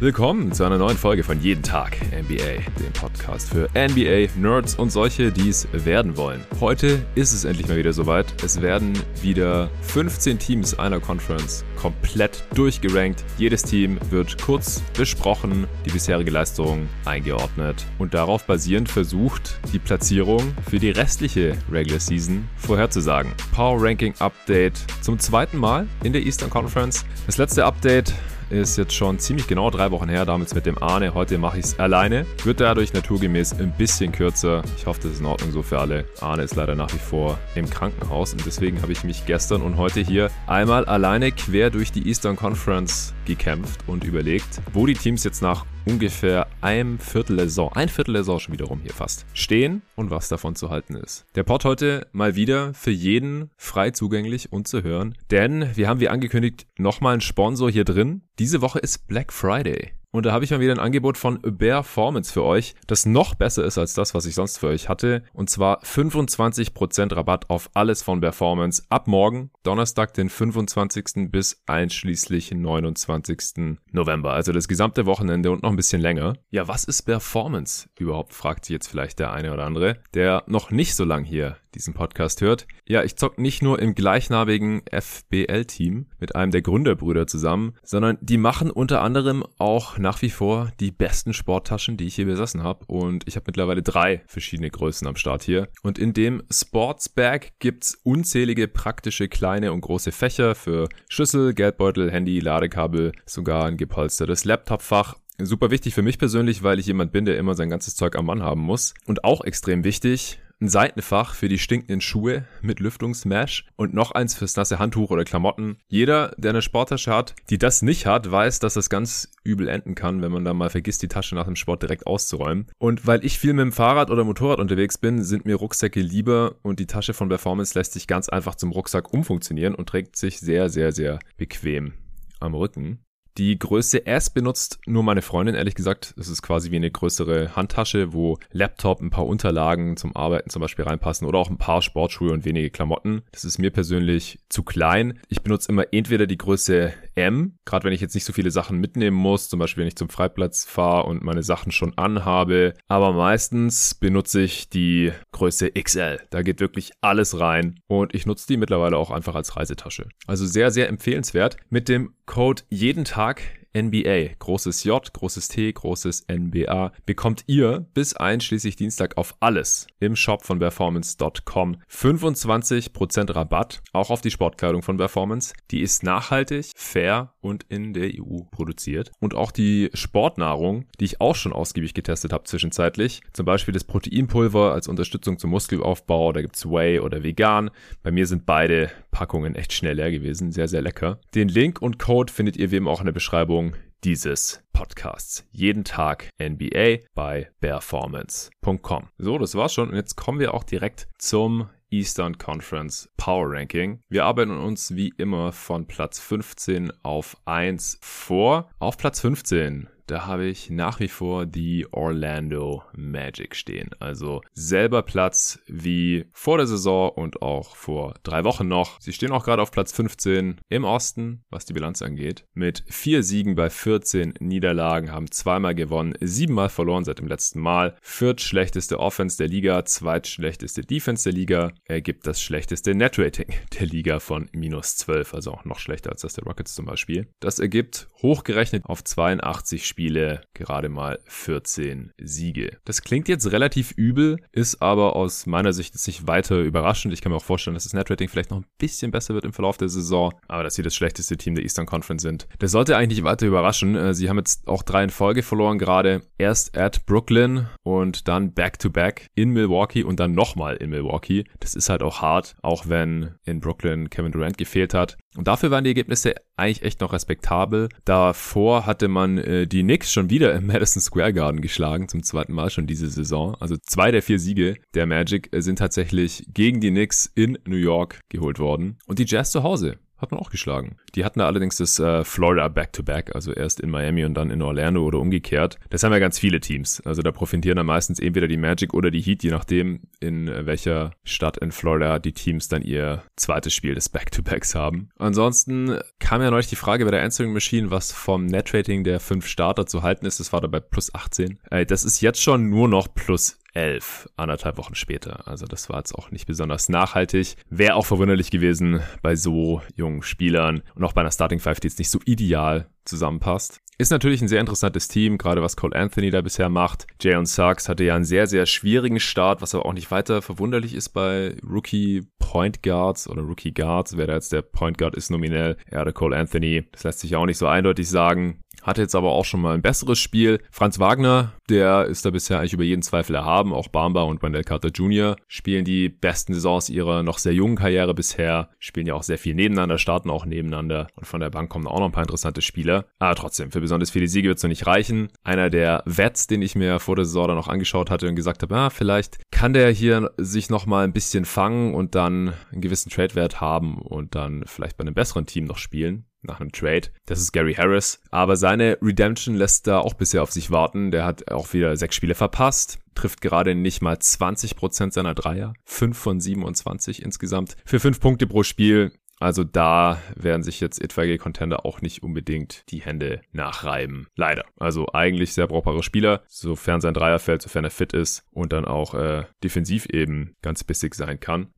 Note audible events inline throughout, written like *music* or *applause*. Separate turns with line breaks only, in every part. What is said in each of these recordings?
Willkommen zu einer neuen Folge von Jeden Tag NBA, dem Podcast für NBA-Nerds und solche, die es werden wollen. Heute ist es endlich mal wieder soweit. Es werden wieder 15 Teams einer Conference komplett durchgerankt. Jedes Team wird kurz besprochen, die bisherige Leistung eingeordnet und darauf basierend versucht, die Platzierung für die restliche Regular Season vorherzusagen. Power Ranking Update zum zweiten Mal in der Eastern Conference. Das letzte Update ist jetzt schon ziemlich genau drei Wochen her, damals mit dem Arne. Heute mache ich es alleine. Wird dadurch naturgemäß ein bisschen kürzer. Ich hoffe, das ist in Ordnung so für alle. Arne ist leider nach wie vor im Krankenhaus und deswegen habe ich mich gestern und heute hier einmal alleine quer durch die Eastern Conference gekämpft und überlegt, wo die Teams jetzt nach ungefähr einem Viertel der Saison, ein Viertel Saison schon wiederum hier fast, stehen und was davon zu halten ist. Der Pod heute mal wieder für jeden frei zugänglich und zu hören, denn wir haben wie angekündigt nochmal einen Sponsor hier drin. Diese Woche ist Black Friday. Und da habe ich mal wieder ein Angebot von Performance für euch, das noch besser ist als das, was ich sonst für euch hatte. Und zwar 25% Rabatt auf alles von Performance ab morgen, Donnerstag, den 25. bis einschließlich 29. November. Also das gesamte Wochenende und noch ein bisschen länger. Ja, was ist Performance überhaupt, fragt sich jetzt vielleicht der eine oder andere, der noch nicht so lang hier diesen Podcast hört. Ja, ich zock nicht nur im gleichnamigen FBL-Team mit einem der Gründerbrüder zusammen, sondern die machen unter anderem auch nach wie vor die besten Sporttaschen, die ich hier besessen habe. Und ich habe mittlerweile drei verschiedene Größen am Start hier. Und in dem Sportsbag gibt's unzählige praktische kleine und große Fächer für Schlüssel, Geldbeutel, Handy, Ladekabel, sogar ein gepolstertes Laptopfach Super wichtig für mich persönlich, weil ich jemand bin, der immer sein ganzes Zeug am Mann haben muss. Und auch extrem wichtig, ein Seitenfach für die stinkenden Schuhe mit Lüftungsmesh und noch eins fürs nasse Handtuch oder Klamotten. Jeder, der eine Sporttasche hat, die das nicht hat, weiß, dass das ganz übel enden kann, wenn man da mal vergisst, die Tasche nach dem Sport direkt auszuräumen. Und weil ich viel mit dem Fahrrad oder Motorrad unterwegs bin, sind mir Rucksäcke lieber und die Tasche von Performance lässt sich ganz einfach zum Rucksack umfunktionieren und trägt sich sehr, sehr, sehr bequem am Rücken. Die Größe S benutzt nur meine Freundin, ehrlich gesagt. Es ist quasi wie eine größere Handtasche, wo Laptop, ein paar Unterlagen zum Arbeiten zum Beispiel reinpassen oder auch ein paar Sportschuhe und wenige Klamotten. Das ist mir persönlich zu klein. Ich benutze immer entweder die Größe M, gerade wenn ich jetzt nicht so viele Sachen mitnehmen muss, zum Beispiel wenn ich zum Freiplatz fahre und meine Sachen schon anhabe. Aber meistens benutze ich die Größe XL. Da geht wirklich alles rein und ich nutze die mittlerweile auch einfach als Reisetasche. Also sehr, sehr empfehlenswert. Mit dem Code jeden Tag Tag. NBA, großes J, großes T, großes NBA, bekommt ihr bis einschließlich Dienstag auf alles im Shop von performance.com 25% Rabatt, auch auf die Sportkleidung von Performance. Die ist nachhaltig, fair und in der EU produziert. Und auch die Sportnahrung, die ich auch schon ausgiebig getestet habe zwischenzeitlich, zum Beispiel das Proteinpulver als Unterstützung zum Muskelaufbau, da gibt's Whey oder Vegan. Bei mir sind beide Packungen echt schnell leer gewesen, sehr, sehr lecker. Den Link und Code findet ihr wie immer auch in der Beschreibung dieses Podcasts. Jeden Tag NBA bei performance.com. So, das war's schon. Und jetzt kommen wir auch direkt zum Eastern Conference Power Ranking. Wir arbeiten uns wie immer von Platz 15 auf 1 vor. Auf Platz 15 da habe ich nach wie vor die Orlando Magic stehen. Also selber Platz wie vor der Saison und auch vor drei Wochen noch. Sie stehen auch gerade auf Platz 15 im Osten, was die Bilanz angeht. Mit vier Siegen bei 14 Niederlagen, haben zweimal gewonnen, siebenmal verloren seit dem letzten Mal. Viertschlechteste Offense der Liga, zweitschlechteste Defense der Liga, ergibt das schlechteste Netrating der Liga von minus 12, also auch noch schlechter als das der Rockets zum Beispiel. Das ergibt hochgerechnet auf 82 Spiele Spiele gerade mal 14 Siege. Das klingt jetzt relativ übel, ist aber aus meiner Sicht nicht weiter überraschend. Ich kann mir auch vorstellen, dass das Netrating vielleicht noch ein bisschen besser wird im Verlauf der Saison, aber dass sie das schlechteste Team der Eastern Conference sind. Das sollte eigentlich nicht weiter überraschen. Äh, sie haben jetzt auch drei in Folge verloren gerade. Erst at Brooklyn und dann back-to-back -back in Milwaukee und dann nochmal in Milwaukee. Das ist halt auch hart, auch wenn in Brooklyn Kevin Durant gefehlt hat. Und dafür waren die Ergebnisse eigentlich echt noch respektabel. Davor hatte man äh, die Knicks schon wieder im *laughs* Madison Square Garden geschlagen, zum zweiten Mal schon diese Saison. Also zwei der vier Siege der Magic äh, sind tatsächlich gegen die Knicks in New York geholt worden. Und die Jazz zu Hause hat man auch geschlagen. Die hatten da allerdings das äh, Florida Back-to-Back, also erst in Miami und dann in Orlando oder umgekehrt. Das haben ja ganz viele Teams. Also da profitieren dann meistens entweder die Magic oder die Heat, je nachdem, in welcher Stadt in Florida die Teams dann ihr zweites Spiel des Back-to-Backs haben. Ansonsten kam ja neulich die Frage bei der Answering Machine, was vom Net-Rating der fünf Starter zu halten ist. Das war dabei plus 18. Äh, das ist jetzt schon nur noch plus 11, anderthalb Wochen später. Also das war jetzt auch nicht besonders nachhaltig. Wäre auch verwunderlich gewesen bei so jungen Spielern und auch bei einer Starting Five, die jetzt nicht so ideal zusammenpasst. Ist natürlich ein sehr interessantes Team, gerade was Cole Anthony da bisher macht. Jay und Suggs hatte ja einen sehr, sehr schwierigen Start, was aber auch nicht weiter verwunderlich ist bei Rookie Point Guards oder Rookie Guards. Wer da jetzt der Point Guard ist nominell, er oder Cole Anthony. Das lässt sich auch nicht so eindeutig sagen. Hatte jetzt aber auch schon mal ein besseres Spiel. Franz Wagner, der ist da bisher eigentlich über jeden Zweifel erhaben. Auch Bamba und Wendell Carter Jr. spielen die besten Saisons ihrer noch sehr jungen Karriere bisher. Spielen ja auch sehr viel nebeneinander, starten auch nebeneinander. Und von der Bank kommen auch noch ein paar interessante Spieler. Aber trotzdem, für besonders viele Siege wird es noch nicht reichen. Einer der Vets, den ich mir vor der Saison dann noch angeschaut hatte und gesagt habe, ah, vielleicht kann der hier sich noch mal ein bisschen fangen und dann einen gewissen Trade-Wert haben und dann vielleicht bei einem besseren Team noch spielen nach einem Trade. Das ist Gary Harris. Aber seine Redemption lässt da auch bisher auf sich warten. Der hat auch wieder sechs Spiele verpasst, trifft gerade nicht mal 20% seiner Dreier. 5 von 27 insgesamt. Für 5 Punkte pro Spiel. Also da werden sich jetzt etwaige Contender auch nicht unbedingt die Hände nachreiben. Leider. Also eigentlich sehr brauchbare Spieler, sofern sein Dreier fällt, sofern er fit ist und dann auch äh, defensiv eben ganz bissig sein kann.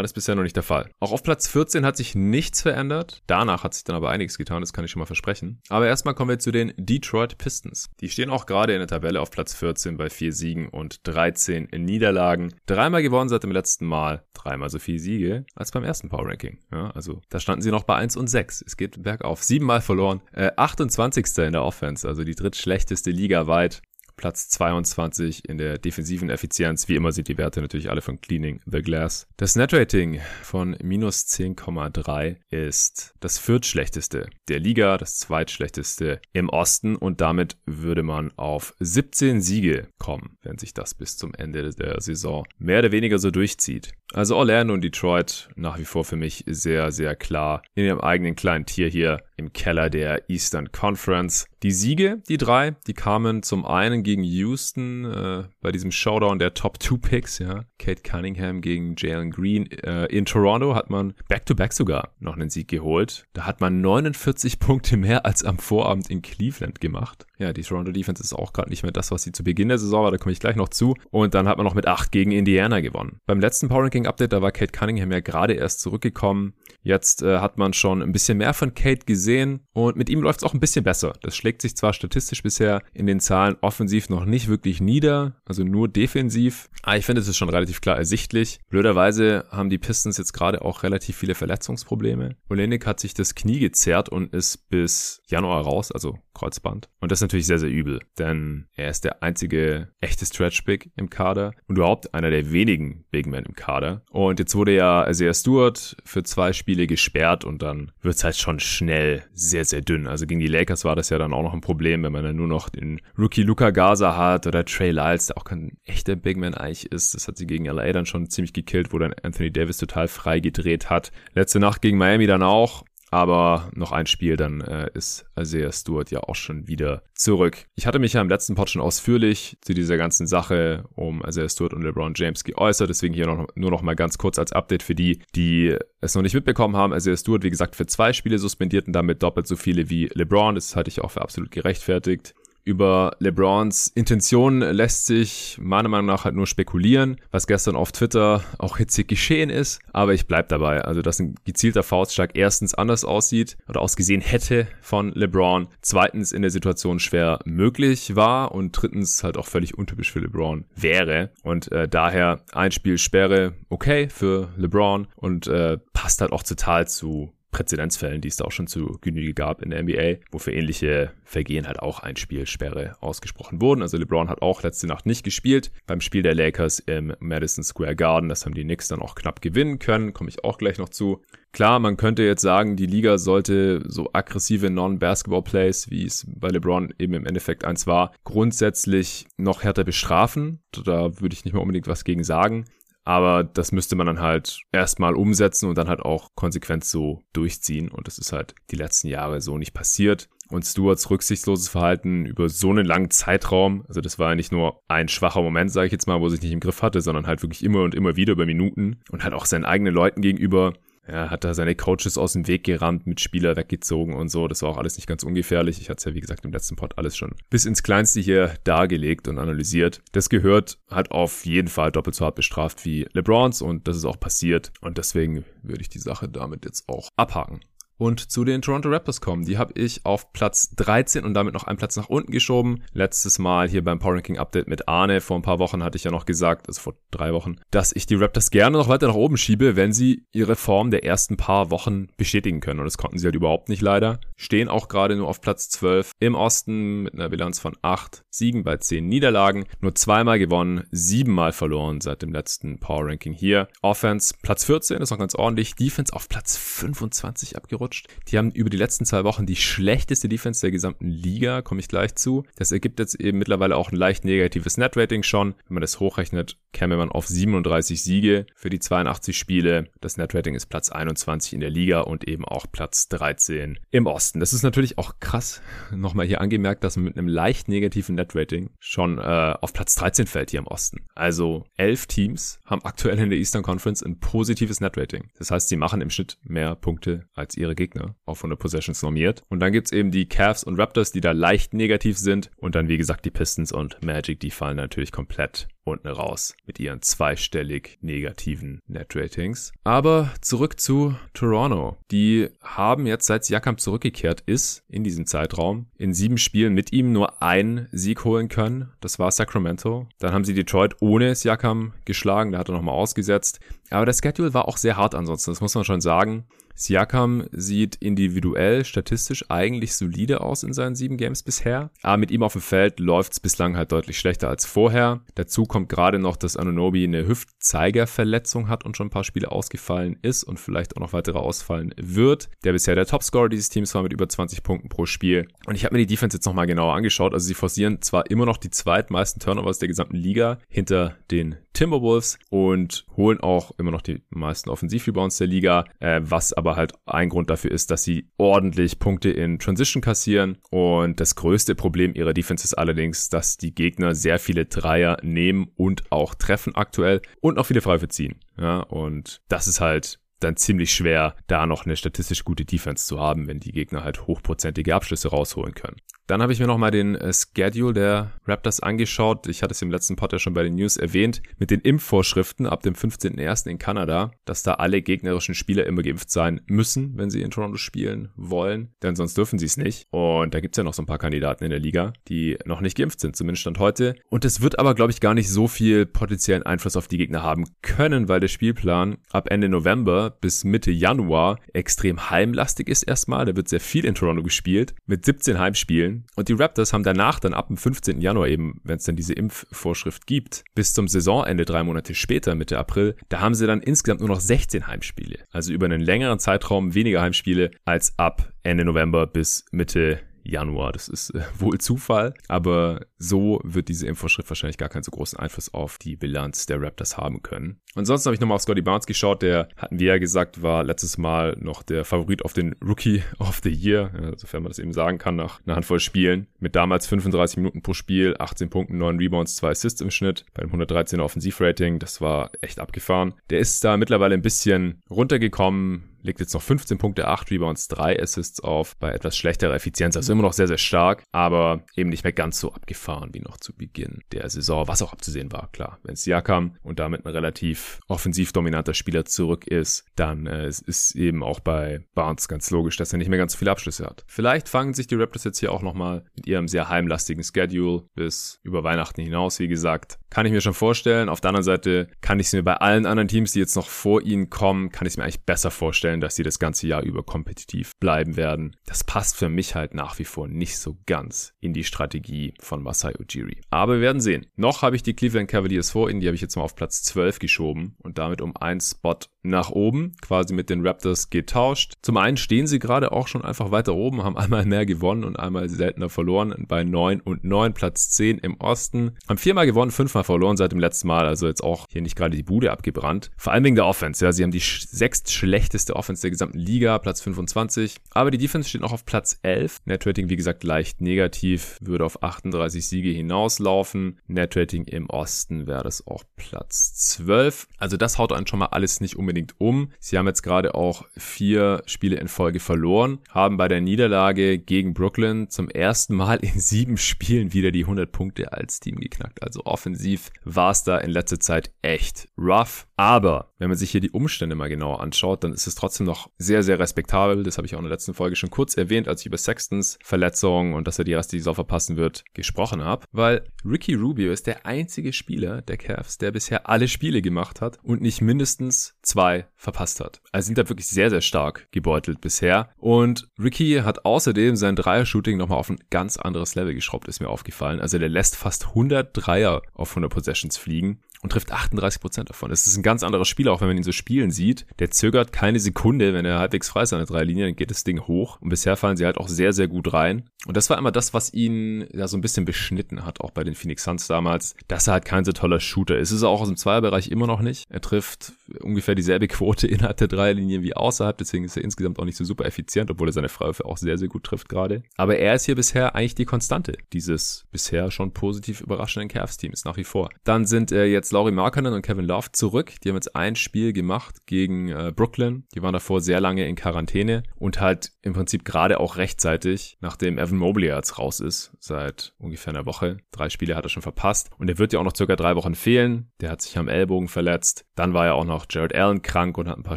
Das ist bisher noch nicht der Fall. Auch auf Platz 14 hat sich nichts verändert. Danach hat sich dann aber einiges getan, das kann ich schon mal versprechen. Aber erstmal kommen wir zu den Detroit Pistons. Die stehen auch gerade in der Tabelle auf Platz 14 bei vier Siegen und 13 Niederlagen. Dreimal gewonnen seit dem letzten Mal. Dreimal so viele Siege als beim ersten Power Ranking. Ja, also da standen sie noch bei 1 und 6. Es geht bergauf. Siebenmal verloren. Äh, 28. in der Offense, also die drittschlechteste Liga weit. Platz 22 in der defensiven Effizienz. Wie immer sind die Werte natürlich alle von Cleaning the Glass. Das Net-Rating von minus 10,3 ist das viertschlechteste der Liga, das zweitschlechteste im Osten und damit würde man auf 17 Siege kommen, wenn sich das bis zum Ende der Saison mehr oder weniger so durchzieht. Also Orlando und Detroit nach wie vor für mich sehr, sehr klar in ihrem eigenen kleinen Tier hier im Keller der Eastern Conference. Die Siege, die drei, die kamen zum einen gegen Houston äh, bei diesem Showdown der Top 2 Picks, ja. Kate Cunningham gegen Jalen Green. Äh, in Toronto hat man back-to-back -back sogar noch einen Sieg geholt. Da hat man 49 Punkte mehr als am Vorabend in Cleveland gemacht. Ja, die Toronto Defense ist auch gerade nicht mehr das, was sie zu Beginn der Saison war, da komme ich gleich noch zu. Und dann hat man noch mit 8 gegen Indiana gewonnen. Beim letzten Power Ranking Update, da war Kate Cunningham ja gerade erst zurückgekommen. Jetzt äh, hat man schon ein bisschen mehr von Kate gesehen und mit ihm läuft es auch ein bisschen besser. Das schlägt sich zwar statistisch bisher in den Zahlen offensiv noch nicht wirklich nieder, also nur defensiv, aber ich finde, es ist schon relativ klar ersichtlich. Blöderweise haben die Pistons jetzt gerade auch relativ viele Verletzungsprobleme. Olenek hat sich das Knie gezerrt und ist bis Januar raus, also Kreuzband. Und das ist natürlich sehr, sehr übel, denn er ist der einzige echte Stretch-Big im Kader und überhaupt einer der wenigen Big Men im Kader. Und jetzt wurde ja Isaiah Stewart für zwei Spiele gesperrt und dann wird es halt schon schnell sehr, sehr dünn. Also gegen die Lakers war das ja dann auch noch ein Problem, wenn man dann nur noch den Rookie Luca Gaza hat oder Trey Lyles, der auch kein echter Big Man eigentlich ist. Das hat sie gegen LA dann schon ziemlich gekillt, wo dann Anthony Davis total frei gedreht hat. Letzte Nacht gegen Miami dann auch. Aber noch ein Spiel, dann äh, ist Isaiah Stewart ja auch schon wieder zurück. Ich hatte mich ja im letzten Pod schon ausführlich zu dieser ganzen Sache um Isaiah Stewart und LeBron James geäußert. Deswegen hier noch, nur noch mal ganz kurz als Update für die, die es noch nicht mitbekommen haben. Isaiah Stewart, wie gesagt, für zwei Spiele suspendiert und damit doppelt so viele wie LeBron. Das halte ich auch für absolut gerechtfertigt. Über LeBrons Intention lässt sich meiner Meinung nach halt nur spekulieren, was gestern auf Twitter auch hitzig geschehen ist. Aber ich bleib dabei. Also, dass ein gezielter Faustschlag erstens anders aussieht oder ausgesehen hätte von LeBron, zweitens in der Situation schwer möglich war und drittens halt auch völlig untypisch für LeBron wäre. Und äh, daher ein Spiel Sperre okay für LeBron und äh, passt halt auch total zu Präzedenzfällen, die es da auch schon zu Genüge gab in der NBA, wo für ähnliche Vergehen halt auch ein Spielsperre ausgesprochen wurden. Also LeBron hat auch letzte Nacht nicht gespielt beim Spiel der Lakers im Madison Square Garden. Das haben die Knicks dann auch knapp gewinnen können, komme ich auch gleich noch zu. Klar, man könnte jetzt sagen, die Liga sollte so aggressive Non-Basketball-Plays, wie es bei LeBron eben im Endeffekt eins war, grundsätzlich noch härter bestrafen. Da würde ich nicht mehr unbedingt was gegen sagen. Aber das müsste man dann halt erstmal umsetzen und dann halt auch konsequent so durchziehen. Und das ist halt die letzten Jahre so nicht passiert und Stewarts rücksichtsloses Verhalten über so einen langen Zeitraum, also das war ja nicht nur ein schwacher Moment, sage ich jetzt mal, wo sich nicht im Griff hatte, sondern halt wirklich immer und immer wieder über Minuten und halt auch seinen eigenen Leuten gegenüber. Er hat da seine Coaches aus dem Weg gerammt, mit Spieler weggezogen und so. Das war auch alles nicht ganz ungefährlich. Ich hatte es ja, wie gesagt, im letzten Pod alles schon bis ins Kleinste hier dargelegt und analysiert. Das gehört, hat auf jeden Fall doppelt so hart bestraft wie LeBrons und das ist auch passiert. Und deswegen würde ich die Sache damit jetzt auch abhaken und zu den Toronto Raptors kommen. Die habe ich auf Platz 13 und damit noch einen Platz nach unten geschoben. Letztes Mal hier beim Power Ranking Update mit Arne vor ein paar Wochen hatte ich ja noch gesagt, also vor drei Wochen, dass ich die Raptors gerne noch weiter nach oben schiebe, wenn sie ihre Form der ersten paar Wochen bestätigen können. Und das konnten sie halt überhaupt nicht leider. Stehen auch gerade nur auf Platz 12 im Osten mit einer Bilanz von 8 Siegen bei 10 Niederlagen. Nur zweimal gewonnen, siebenmal verloren seit dem letzten Power Ranking hier. Offense Platz 14 ist noch ganz ordentlich. Defense auf Platz 25 abgerutscht gerutscht. Die haben über die letzten zwei Wochen die schlechteste Defense der gesamten Liga, komme ich gleich zu. Das ergibt jetzt eben mittlerweile auch ein leicht negatives Net-Rating schon. Wenn man das hochrechnet, käme man auf 37 Siege für die 82 Spiele. Das Net-Rating ist Platz 21 in der Liga und eben auch Platz 13 im Osten. Das ist natürlich auch krass, nochmal hier angemerkt, dass man mit einem leicht negativen Net-Rating schon äh, auf Platz 13 fällt hier im Osten. Also elf Teams haben aktuell in der Eastern Conference ein positives Net-Rating. Das heißt, sie machen im Schnitt mehr Punkte als ihre Gegner auf 100 Possessions normiert. Und dann gibt's eben die Cavs und Raptors, die da leicht negativ sind. Und dann, wie gesagt, die Pistons und Magic, die fallen natürlich komplett unten raus mit ihren zweistellig negativen Net-Ratings. Aber zurück zu Toronto. Die haben jetzt, seit Siakam zurückgekehrt ist, in diesem Zeitraum, in sieben Spielen mit ihm nur einen Sieg holen können. Das war Sacramento. Dann haben sie Detroit ohne Siakam geschlagen. Da hat er nochmal ausgesetzt. Aber der Schedule war auch sehr hart ansonsten. Das muss man schon sagen. Siakam sieht individuell, statistisch eigentlich solide aus in seinen sieben Games bisher. Aber mit ihm auf dem Feld läuft es bislang halt deutlich schlechter als vorher. Dazu kommt gerade noch, dass Anunobi eine Hüftzeigerverletzung hat und schon ein paar Spiele ausgefallen ist und vielleicht auch noch weitere ausfallen wird. Der bisher der Topscorer dieses Teams war mit über 20 Punkten pro Spiel. Und ich habe mir die Defense jetzt nochmal genauer angeschaut. Also sie forcieren zwar immer noch die zweitmeisten Turnovers der gesamten Liga hinter den Timberwolves und holen auch immer noch die meisten Offensivrebounds der Liga, äh, was aber halt ein Grund dafür ist, dass sie ordentlich Punkte in Transition kassieren und das größte Problem ihrer Defense ist allerdings, dass die Gegner sehr viele Dreier nehmen und auch treffen aktuell und auch viele Freiwürfe ziehen. Ja, und das ist halt dann ziemlich schwer, da noch eine statistisch gute Defense zu haben, wenn die Gegner halt hochprozentige Abschlüsse rausholen können. Dann habe ich mir nochmal den äh, Schedule der Raptors angeschaut. Ich hatte es im letzten Pod ja schon bei den News erwähnt, mit den Impfvorschriften ab dem 15.01. in Kanada, dass da alle gegnerischen Spieler immer geimpft sein müssen, wenn sie in Toronto spielen wollen, denn sonst dürfen sie es nicht. Und da gibt's ja noch so ein paar Kandidaten in der Liga, die noch nicht geimpft sind, zumindest Stand heute. Und es wird aber, glaube ich, gar nicht so viel potenziellen Einfluss auf die Gegner haben können, weil der Spielplan ab Ende November bis Mitte Januar extrem heimlastig ist erstmal. Da wird sehr viel in Toronto gespielt, mit 17 Heimspielen spielen. Und die Raptors haben danach dann ab dem 15. Januar eben, wenn es dann diese Impfvorschrift gibt, bis zum Saisonende drei Monate später, Mitte April, da haben sie dann insgesamt nur noch 16 Heimspiele. Also über einen längeren Zeitraum weniger Heimspiele als ab Ende November bis Mitte Januar. Das ist äh, *laughs* wohl Zufall, aber so wird diese Infoschrift wahrscheinlich gar keinen so großen Einfluss auf die Bilanz der Raptors haben können. Ansonsten habe ich nochmal auf Scotty Barnes geschaut, der hatten wir ja gesagt, war letztes Mal noch der Favorit auf den Rookie *laughs* of the Year, sofern man das eben sagen kann, nach einer Handvoll Spielen. Mit damals 35 Minuten pro Spiel, 18 Punkten, 9 Rebounds, 2 Assists im Schnitt, bei dem 113er Offensivrating. Das war echt abgefahren. Der ist da mittlerweile ein bisschen runtergekommen, legt jetzt noch 15 Punkte, 8 Rebounds, 3 Assists auf, bei etwas schlechterer Effizienz. Also immer noch sehr, sehr stark, aber eben nicht mehr ganz so abgefahren wie noch zu Beginn der Saison, was auch abzusehen war, klar. Wenn Siakam und damit ein relativ offensiv dominanter Spieler zurück ist, dann äh, ist eben auch bei Barnes ganz logisch, dass er nicht mehr ganz so viele Abschlüsse hat. Vielleicht fangen sich die Raptors jetzt hier auch nochmal mit ihrem sehr heimlastigen Schedule bis über Weihnachten hinaus, wie gesagt. Kann ich mir schon vorstellen. Auf der anderen Seite kann ich es mir bei allen anderen Teams, die jetzt noch vor ihnen kommen, kann ich es mir eigentlich besser vorstellen dass sie das ganze Jahr über kompetitiv bleiben werden. Das passt für mich halt nach wie vor nicht so ganz in die Strategie von Masai Ujiri. Aber wir werden sehen. Noch habe ich die Cleveland Cavaliers vor ihnen, die habe ich jetzt mal auf Platz 12 geschoben und damit um einen Spot nach oben, quasi mit den Raptors getauscht. Zum einen stehen sie gerade auch schon einfach weiter oben, haben einmal mehr gewonnen und einmal seltener verloren bei 9 und 9, Platz 10 im Osten. Haben viermal gewonnen, fünfmal verloren seit dem letzten Mal, also jetzt auch hier nicht gerade die Bude abgebrannt. Vor allem wegen der Offense, ja, sie haben die sechst schlechteste Offense der gesamten Liga, Platz 25, aber die Defense steht noch auf Platz 11. Netrating, wie gesagt, leicht negativ, würde auf 38 Siege hinauslaufen. Netrating im Osten wäre das auch Platz 12. Also das haut einen schon mal alles nicht unbedingt um. Sie haben jetzt gerade auch vier Spiele in Folge verloren, haben bei der Niederlage gegen Brooklyn zum ersten Mal in sieben Spielen wieder die 100 Punkte als Team geknackt. Also offensiv war es da in letzter Zeit echt rough. Aber wenn man sich hier die Umstände mal genauer anschaut, dann ist es trotzdem noch sehr, sehr respektabel. Das habe ich auch in der letzten Folge schon kurz erwähnt, als ich über Sextons Verletzung und dass er die restliche Saison verpassen wird, gesprochen habe. Weil Ricky Rubio ist der einzige Spieler der Cavs, der bisher alle Spiele gemacht hat und nicht mindestens zwei verpasst hat. Also sind da wirklich sehr, sehr stark gebeutelt bisher. Und Ricky hat außerdem sein Dreier-Shooting nochmal auf ein ganz anderes Level geschraubt, ist mir aufgefallen. Also der lässt fast 100 Dreier auf 100 Possessions fliegen und trifft 38% davon. Es ist ein ganz anderer Spieler, auch wenn man ihn so spielen sieht. Der zögert keine Sekunde, wenn er halbwegs frei ist an der Dreilinie, dann geht das Ding hoch. Und bisher fallen sie halt auch sehr, sehr gut rein. Und das war immer das, was ihn ja so ein bisschen beschnitten hat, auch bei den Phoenix Suns damals, dass er halt kein so toller Shooter ist. Ist er auch aus dem Zweierbereich immer noch nicht. Er trifft ungefähr dieselbe Quote *laughs* innerhalb der Dreierlinie wie außerhalb, deswegen ist er insgesamt auch nicht so super effizient, obwohl er seine Freiwürfe auch sehr, sehr gut trifft gerade. Aber er ist hier bisher eigentlich die Konstante dieses bisher schon positiv überraschenden Cavs-Teams nach wie vor. Dann sind äh, jetzt Laurie Markkanen und Kevin Love zurück. Die haben jetzt ein Spiel gemacht gegen äh, Brooklyn. Die waren davor sehr lange in Quarantäne und halt im Prinzip gerade auch rechtzeitig, nachdem Evan Mobley jetzt raus ist, seit ungefähr einer Woche. Drei Spiele hat er schon verpasst und er wird ja auch noch circa drei Wochen fehlen. Der hat sich am Ellbogen verletzt. Dann war ja auch noch Jared Allen krank und hat ein paar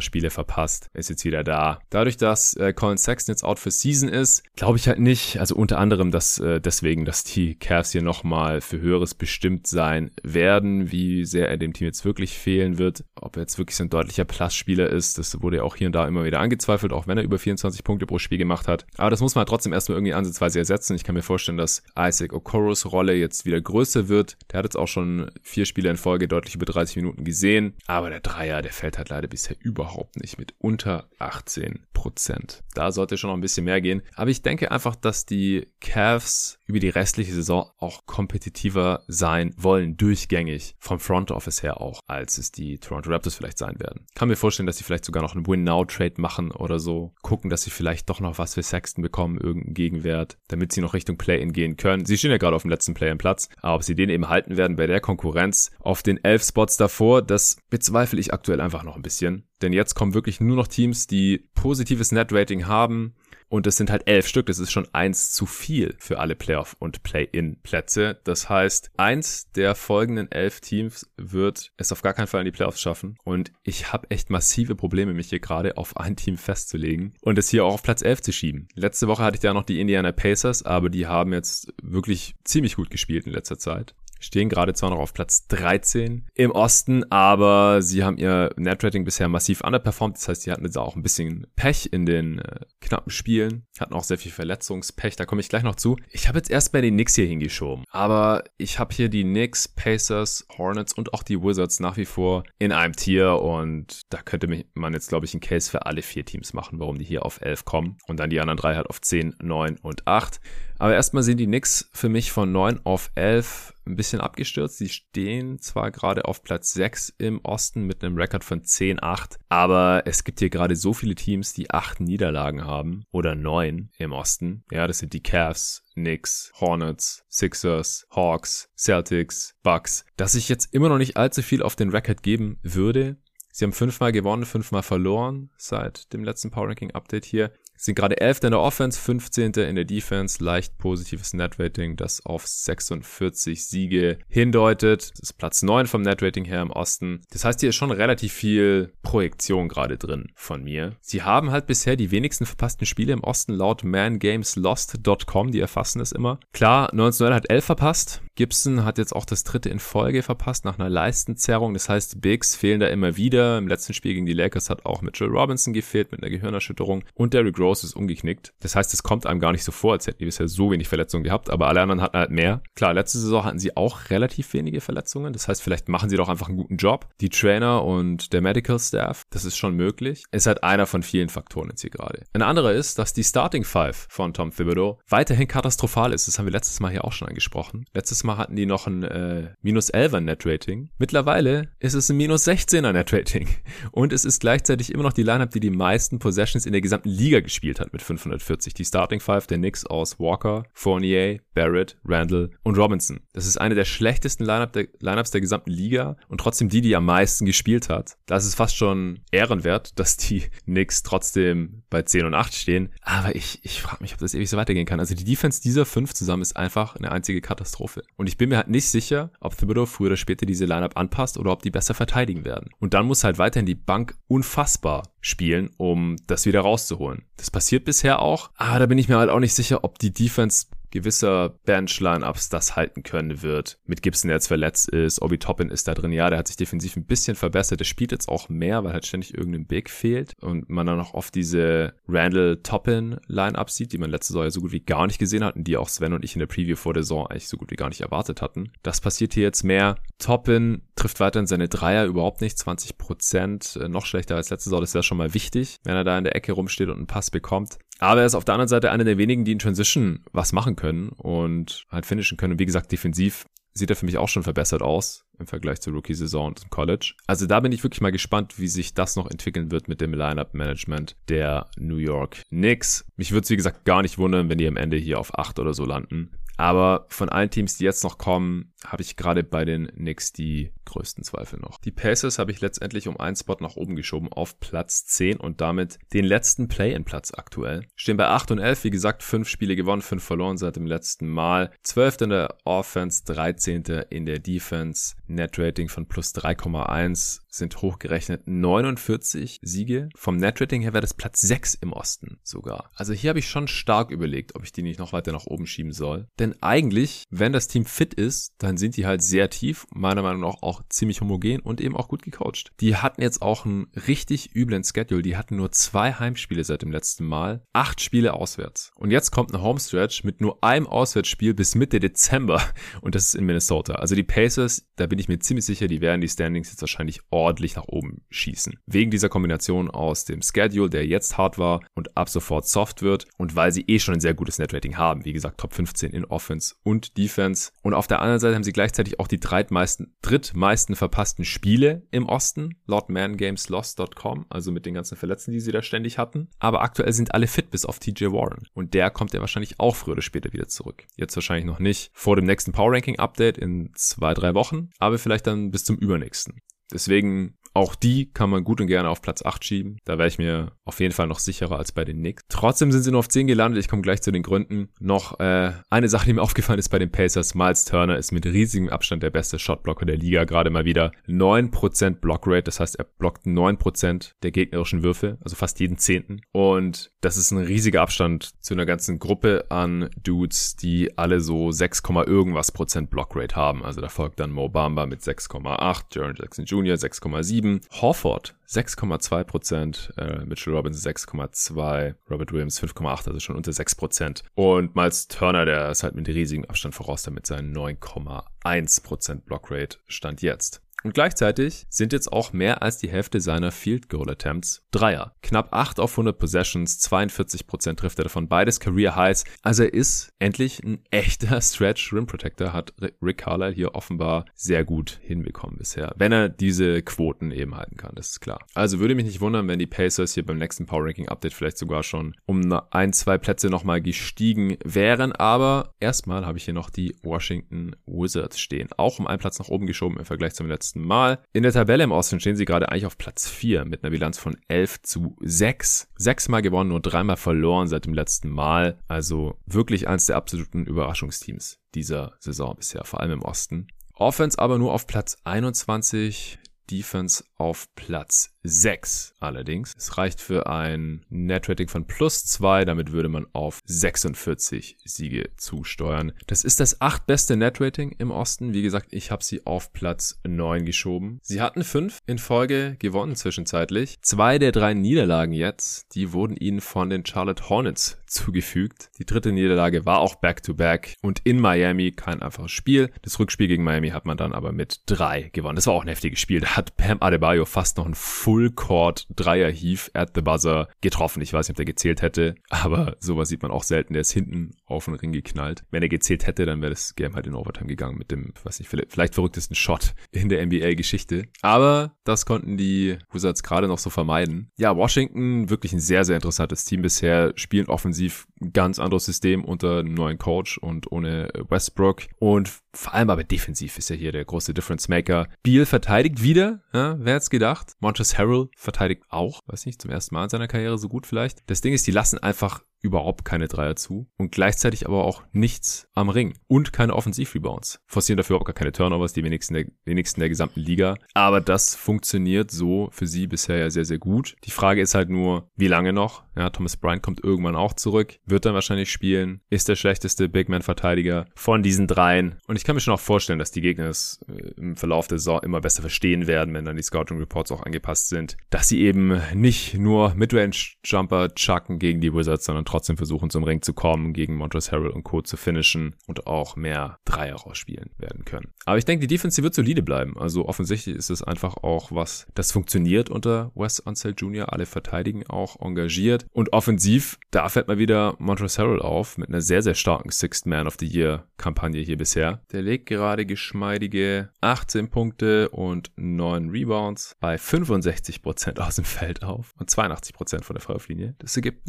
Spiele verpasst. Er ist jetzt wieder da. Dadurch, dass äh, Colin Sexton jetzt out für Season ist, glaube ich halt nicht, also unter anderem, dass äh, deswegen, dass die Cavs hier nochmal für Höheres bestimmt sein werden, wie sehr er dem Team jetzt wirklich fehlen wird. Ob er jetzt wirklich so ein deutlicher Plus-Spieler ist, das wurde ja auch hier und da immer wieder angezweifelt, auch wenn er über 24 Punkte pro Spiel gemacht hat. Aber das muss man halt trotzdem erstmal irgendwie ansatzweise ersetzen. Ich kann mir vorstellen, dass Isaac Okoros Rolle jetzt wieder größer wird. Der hat jetzt auch schon vier Spiele in Folge deutlich über 30 Minuten gesehen. Aber der Dreier, der fällt halt leider bisher überhaupt nicht mit unter 18 Prozent. Da sollte schon noch ein bisschen mehr gehen. Aber ich denke einfach, dass die Cavs über die restliche Saison auch kompetitiver sein wollen, durchgängig vom Front Office her auch, als es die Toronto Raptors vielleicht sein werden. Kann mir vorstellen, dass sie vielleicht sogar noch einen Win-Now-Trade machen oder so. Gucken, dass sie vielleicht doch noch was für Sexton bekommen, irgendeinen Gegenwert, damit sie noch Richtung Play-In gehen können. Sie stehen ja gerade auf dem letzten Play-In-Platz, aber ob sie den eben halten werden bei der Konkurrenz auf den elf Spots davor, das bezweifle ich aktuell einfach noch ein bisschen. Denn jetzt kommen wirklich nur noch Teams, die positives Net-Rating haben, und es sind halt elf Stück. Das ist schon eins zu viel für alle Playoff- und Play-In-Plätze. Das heißt, eins der folgenden elf Teams wird es auf gar keinen Fall in die Playoffs schaffen. Und ich habe echt massive Probleme, mich hier gerade auf ein Team festzulegen und es hier auch auf Platz 11 zu schieben. Letzte Woche hatte ich ja noch die Indiana Pacers, aber die haben jetzt wirklich ziemlich gut gespielt in letzter Zeit stehen gerade zwar noch auf Platz 13 im Osten, aber sie haben ihr Netrating bisher massiv underperformed. Das heißt, sie hatten jetzt auch ein bisschen Pech in den äh, knappen Spielen, hatten auch sehr viel Verletzungspech. Da komme ich gleich noch zu. Ich habe jetzt erst bei den Knicks hier hingeschoben, aber ich habe hier die Knicks, Pacers, Hornets und auch die Wizards nach wie vor in einem Tier und da könnte man jetzt, glaube ich, einen Case für alle vier Teams machen, warum die hier auf 11 kommen und dann die anderen drei halt auf 10, 9 und 8. Aber erstmal sind die Knicks für mich von 9 auf 11 ein bisschen abgestürzt. Sie stehen zwar gerade auf Platz 6 im Osten mit einem Rekord von 10-8, aber es gibt hier gerade so viele Teams, die 8 Niederlagen haben oder 9 im Osten. Ja, das sind die Cavs, Knicks, Hornets, Sixers, Hawks, Celtics, Bucks, dass ich jetzt immer noch nicht allzu viel auf den Rekord geben würde. Sie haben fünfmal gewonnen, fünfmal verloren seit dem letzten Power Ranking Update hier. Sind gerade 11. in der Offense, 15. in der Defense, leicht positives Netrating, das auf 46 Siege hindeutet. Das ist Platz 9 vom Netrating her im Osten. Das heißt, hier ist schon relativ viel Projektion gerade drin von mir. Sie haben halt bisher die wenigsten verpassten Spiele im Osten laut mangameslost.com, die erfassen es immer. Klar, 19 hat 11 verpasst. Gibson hat jetzt auch das dritte in Folge verpasst nach einer Leistenzerrung. Das heißt, Bigs fehlen da immer wieder. Im letzten Spiel gegen die Lakers hat auch Mitchell Robinson gefehlt mit einer Gehirnerschütterung und Derrick ist umgeknickt. Das heißt, es kommt einem gar nicht so vor, als hätten die bisher so wenig Verletzungen gehabt, aber alle anderen hatten halt mehr. Klar, letzte Saison hatten sie auch relativ wenige Verletzungen. Das heißt, vielleicht machen sie doch einfach einen guten Job. Die Trainer und der Medical Staff, das ist schon möglich. Ist halt einer von vielen Faktoren jetzt hier gerade. Ein anderer ist, dass die Starting Five von Tom Thibodeau weiterhin katastrophal ist. Das haben wir letztes Mal hier auch schon angesprochen. Letztes Mal hatten die noch ein äh, minus 11er Net Rating. Mittlerweile ist es ein minus 16er Net Rating. Und es ist gleichzeitig immer noch die Lineup, die die meisten Possessions in der gesamten Liga gespielt hat mit 540. Die Starting Five der Knicks aus Walker, Fournier, Barrett, Randall und Robinson. Das ist eine der schlechtesten Lineup der, Lineups der gesamten Liga und trotzdem die, die am meisten gespielt hat. Das ist fast schon ehrenwert, dass die Knicks trotzdem bei 10 und 8 stehen. Aber ich, ich frage mich, ob das ewig so weitergehen kann. Also die Defense dieser fünf zusammen ist einfach eine einzige Katastrophe. Und ich bin mir halt nicht sicher, ob Thibodeau früher oder später diese Lineup anpasst oder ob die besser verteidigen werden. Und dann muss halt weiterhin die Bank unfassbar spielen, um das wieder rauszuholen. Das passiert bisher auch, aber da bin ich mir halt auch nicht sicher, ob die Defense gewisser Bench-Lineups das halten können wird. Mit Gibson, der jetzt verletzt ist, Obi Toppin ist da drin. Ja, der hat sich defensiv ein bisschen verbessert. Der spielt jetzt auch mehr, weil halt ständig irgendein Big fehlt und man dann auch oft diese Randall Toppin Lineups sieht, die man letzte Saison ja so gut wie gar nicht gesehen hat und die auch Sven und ich in der Preview vor der Saison eigentlich so gut wie gar nicht erwartet hatten. Das passiert hier jetzt mehr. Toppin trifft weiterhin seine Dreier überhaupt nicht, 20 Prozent, äh, noch schlechter als letzte Saison. Das wäre schon mal wichtig, wenn er da in der Ecke rumsteht und einen Pass bekommt. Aber er ist auf der anderen Seite einer der wenigen, die in Transition was machen können und halt finishen können. Und wie gesagt, defensiv sieht er für mich auch schon verbessert aus im Vergleich zur Rookie-Saison und zum College. Also da bin ich wirklich mal gespannt, wie sich das noch entwickeln wird mit dem Lineup-Management der New York Knicks. Mich würde es, wie gesagt, gar nicht wundern, wenn die am Ende hier auf 8 oder so landen. Aber von allen Teams, die jetzt noch kommen, habe ich gerade bei den Knicks die größten Zweifel noch. Die Pacers habe ich letztendlich um einen Spot nach oben geschoben auf Platz 10 und damit den letzten Play-in-Platz aktuell. Stehen bei 8 und 11, wie gesagt, 5 Spiele gewonnen, 5 verloren seit dem letzten Mal. 12. in der Offense, 13. in der Defense. Net-Rating von plus 3,1 sind hochgerechnet 49 Siege. Vom Net-Rating her wäre das Platz 6 im Osten sogar. Also hier habe ich schon stark überlegt, ob ich die nicht noch weiter nach oben schieben soll. Denn eigentlich, wenn das Team fit ist, dann sind die halt sehr tief, meiner Meinung nach auch ziemlich homogen und eben auch gut gecoacht. Die hatten jetzt auch einen richtig üblen Schedule. Die hatten nur zwei Heimspiele seit dem letzten Mal, acht Spiele auswärts. Und jetzt kommt eine Homestretch mit nur einem Auswärtsspiel bis Mitte Dezember *laughs* und das ist in Minnesota. Also die Pacers, da bin ich mir ziemlich sicher, die werden die Standings jetzt wahrscheinlich ordentlich nach oben schießen. Wegen dieser Kombination aus dem Schedule, der jetzt hart war und ab sofort soft wird und weil sie eh schon ein sehr gutes Netrating haben. Wie gesagt, Top 15 in Offense und Defense. Und auf der anderen Seite haben sie gleichzeitig auch die drittmeisten, drittmeisten verpassten Spiele im Osten, laut mangameslost.com, also mit den ganzen Verletzten, die sie da ständig hatten. Aber aktuell sind alle fit, bis auf TJ Warren. Und der kommt ja wahrscheinlich auch früher oder später wieder zurück. Jetzt wahrscheinlich noch nicht vor dem nächsten Power Ranking Update in zwei, drei Wochen, aber vielleicht dann bis zum übernächsten. Deswegen auch die kann man gut und gerne auf Platz 8 schieben. Da wäre ich mir auf jeden Fall noch sicherer als bei den Knicks. Trotzdem sind sie nur auf 10 gelandet. Ich komme gleich zu den Gründen. Noch äh, eine Sache, die mir *laughs* aufgefallen ist bei den Pacers. Miles Turner ist mit riesigem Abstand der beste Shotblocker der Liga. Gerade mal wieder 9% Blockrate. Das heißt, er blockt 9% der gegnerischen Würfe. Also fast jeden Zehnten. Und das ist ein riesiger Abstand zu einer ganzen Gruppe an Dudes, die alle so 6, irgendwas Prozent Blockrate haben. Also da folgt dann Mo Bamba mit 6,8, Jaron Jackson Jr. 6,7 7. Horford 6,2 Prozent, äh, Mitchell Robinson 6,2, Robert Williams 5,8, also schon unter 6 Prozent. Und Miles Turner, der ist halt mit riesigem Abstand voraus, damit seinen 9,1 Prozent Blockrate stand jetzt. Und gleichzeitig sind jetzt auch mehr als die Hälfte seiner Field Goal Attempts Dreier. Knapp 8 auf 100 Possessions, 42% trifft er davon, beides Career Highs. Also er ist endlich ein echter *laughs* Stretch Rim Protector, hat Rick Carlisle hier offenbar sehr gut hinbekommen bisher. Wenn er diese Quoten eben halten kann, das ist klar. Also würde mich nicht wundern, wenn die Pacers hier beim nächsten Power Ranking Update vielleicht sogar schon um ein, zwei Plätze nochmal gestiegen wären. Aber erstmal habe ich hier noch die Washington Wizards stehen. Auch um einen Platz nach oben geschoben im Vergleich zum letzten letzten Mal. In der Tabelle im Osten stehen sie gerade eigentlich auf Platz 4 mit einer Bilanz von 11 zu 6. Sechsmal gewonnen, nur dreimal verloren seit dem letzten Mal. Also wirklich eins der absoluten Überraschungsteams dieser Saison bisher, vor allem im Osten. Offense aber nur auf Platz 21, Defense auf Platz 6 allerdings. Es reicht für ein Netrating von plus 2, damit würde man auf 46 Siege zusteuern. Das ist das achtbeste Netrating im Osten. Wie gesagt, ich habe sie auf Platz 9 geschoben. Sie hatten fünf in Folge gewonnen zwischenzeitlich. Zwei der drei Niederlagen jetzt, die wurden ihnen von den Charlotte Hornets zugefügt. Die dritte Niederlage war auch Back-to-Back -back und in Miami kein einfaches Spiel. Das Rückspiel gegen Miami hat man dann aber mit drei gewonnen. Das war auch ein heftiges Spiel. Da hat Pam Adebayo fast noch ein Full Court Dreier Heave at the Buzzer getroffen. Ich weiß nicht, ob der gezählt hätte, aber sowas sieht man auch selten. Der ist hinten auf den Ring geknallt. Wenn er gezählt hätte, dann wäre das Game halt in Overtime gegangen mit dem, weiß nicht, vielleicht verrücktesten Shot in der NBA-Geschichte. Aber das konnten die Wizards gerade noch so vermeiden. Ja, Washington wirklich ein sehr, sehr interessantes Team bisher, spielen offensiv ein ganz anderes System unter einem neuen Coach und ohne Westbrook. Und vor allem aber defensiv ist ja hier der große Difference Maker. Beal verteidigt wieder, ja, wer hat's gedacht? Montrezl Harrell verteidigt auch, weiß nicht, zum ersten Mal in seiner Karriere so gut vielleicht. Das Ding ist, die lassen einfach überhaupt keine Dreier zu und gleichzeitig aber auch nichts am Ring und keine Offensivrebounds. Forcieren dafür überhaupt gar keine Turnovers, die wenigsten der, wenigsten der gesamten Liga. Aber das funktioniert so für sie bisher ja sehr, sehr gut. Die Frage ist halt nur, wie lange noch? Ja, Thomas Bryant kommt irgendwann auch zurück, wird dann wahrscheinlich spielen, ist der schlechteste Big Man-Verteidiger von diesen dreien. Und ich kann mir schon auch vorstellen, dass die Gegner es äh, im Verlauf der Saison immer besser verstehen werden, wenn dann die Scouting Reports auch angepasst sind, dass sie eben nicht nur Midrange-Jumper chucken gegen die Wizards, sondern trotzdem versuchen zum Ring zu kommen, gegen Montrezl Harrell und Co. zu finishen und auch mehr Dreier rausspielen werden können. Aber ich denke, die Defense wird solide bleiben. Also offensichtlich ist es einfach auch was, das funktioniert unter Wes Unseld Jr. Alle verteidigen auch engagiert. Und offensiv, da fällt mal wieder Montrezl Harrell auf mit einer sehr, sehr starken Sixth Man of the Year Kampagne hier bisher. Der legt gerade geschmeidige 18 Punkte und 9 Rebounds bei 65% aus dem Feld auf und 82% von der Freiwurflinie. Das ergibt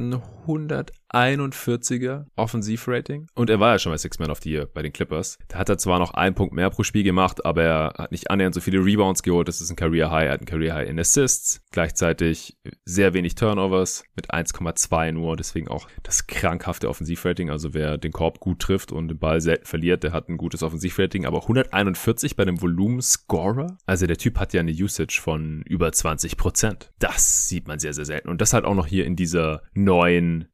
ein 141er Offensivrating. Und er war ja schon bei Six Man of the Year bei den Clippers. Da hat er zwar noch einen Punkt mehr pro Spiel gemacht, aber er hat nicht annähernd so viele Rebounds geholt. Das ist ein Career High. Er hat ein Career High in Assists. Gleichzeitig sehr wenig Turnovers mit 1,2 nur. Deswegen auch das krankhafte Offensivrating. Also wer den Korb gut trifft und den Ball selten verliert, der hat ein gutes Offensivrating. Aber 141 bei einem Volumen-Scorer. Also der Typ hat ja eine Usage von über 20 Prozent. Das sieht man sehr, sehr selten. Und das halt auch noch hier in dieser neuen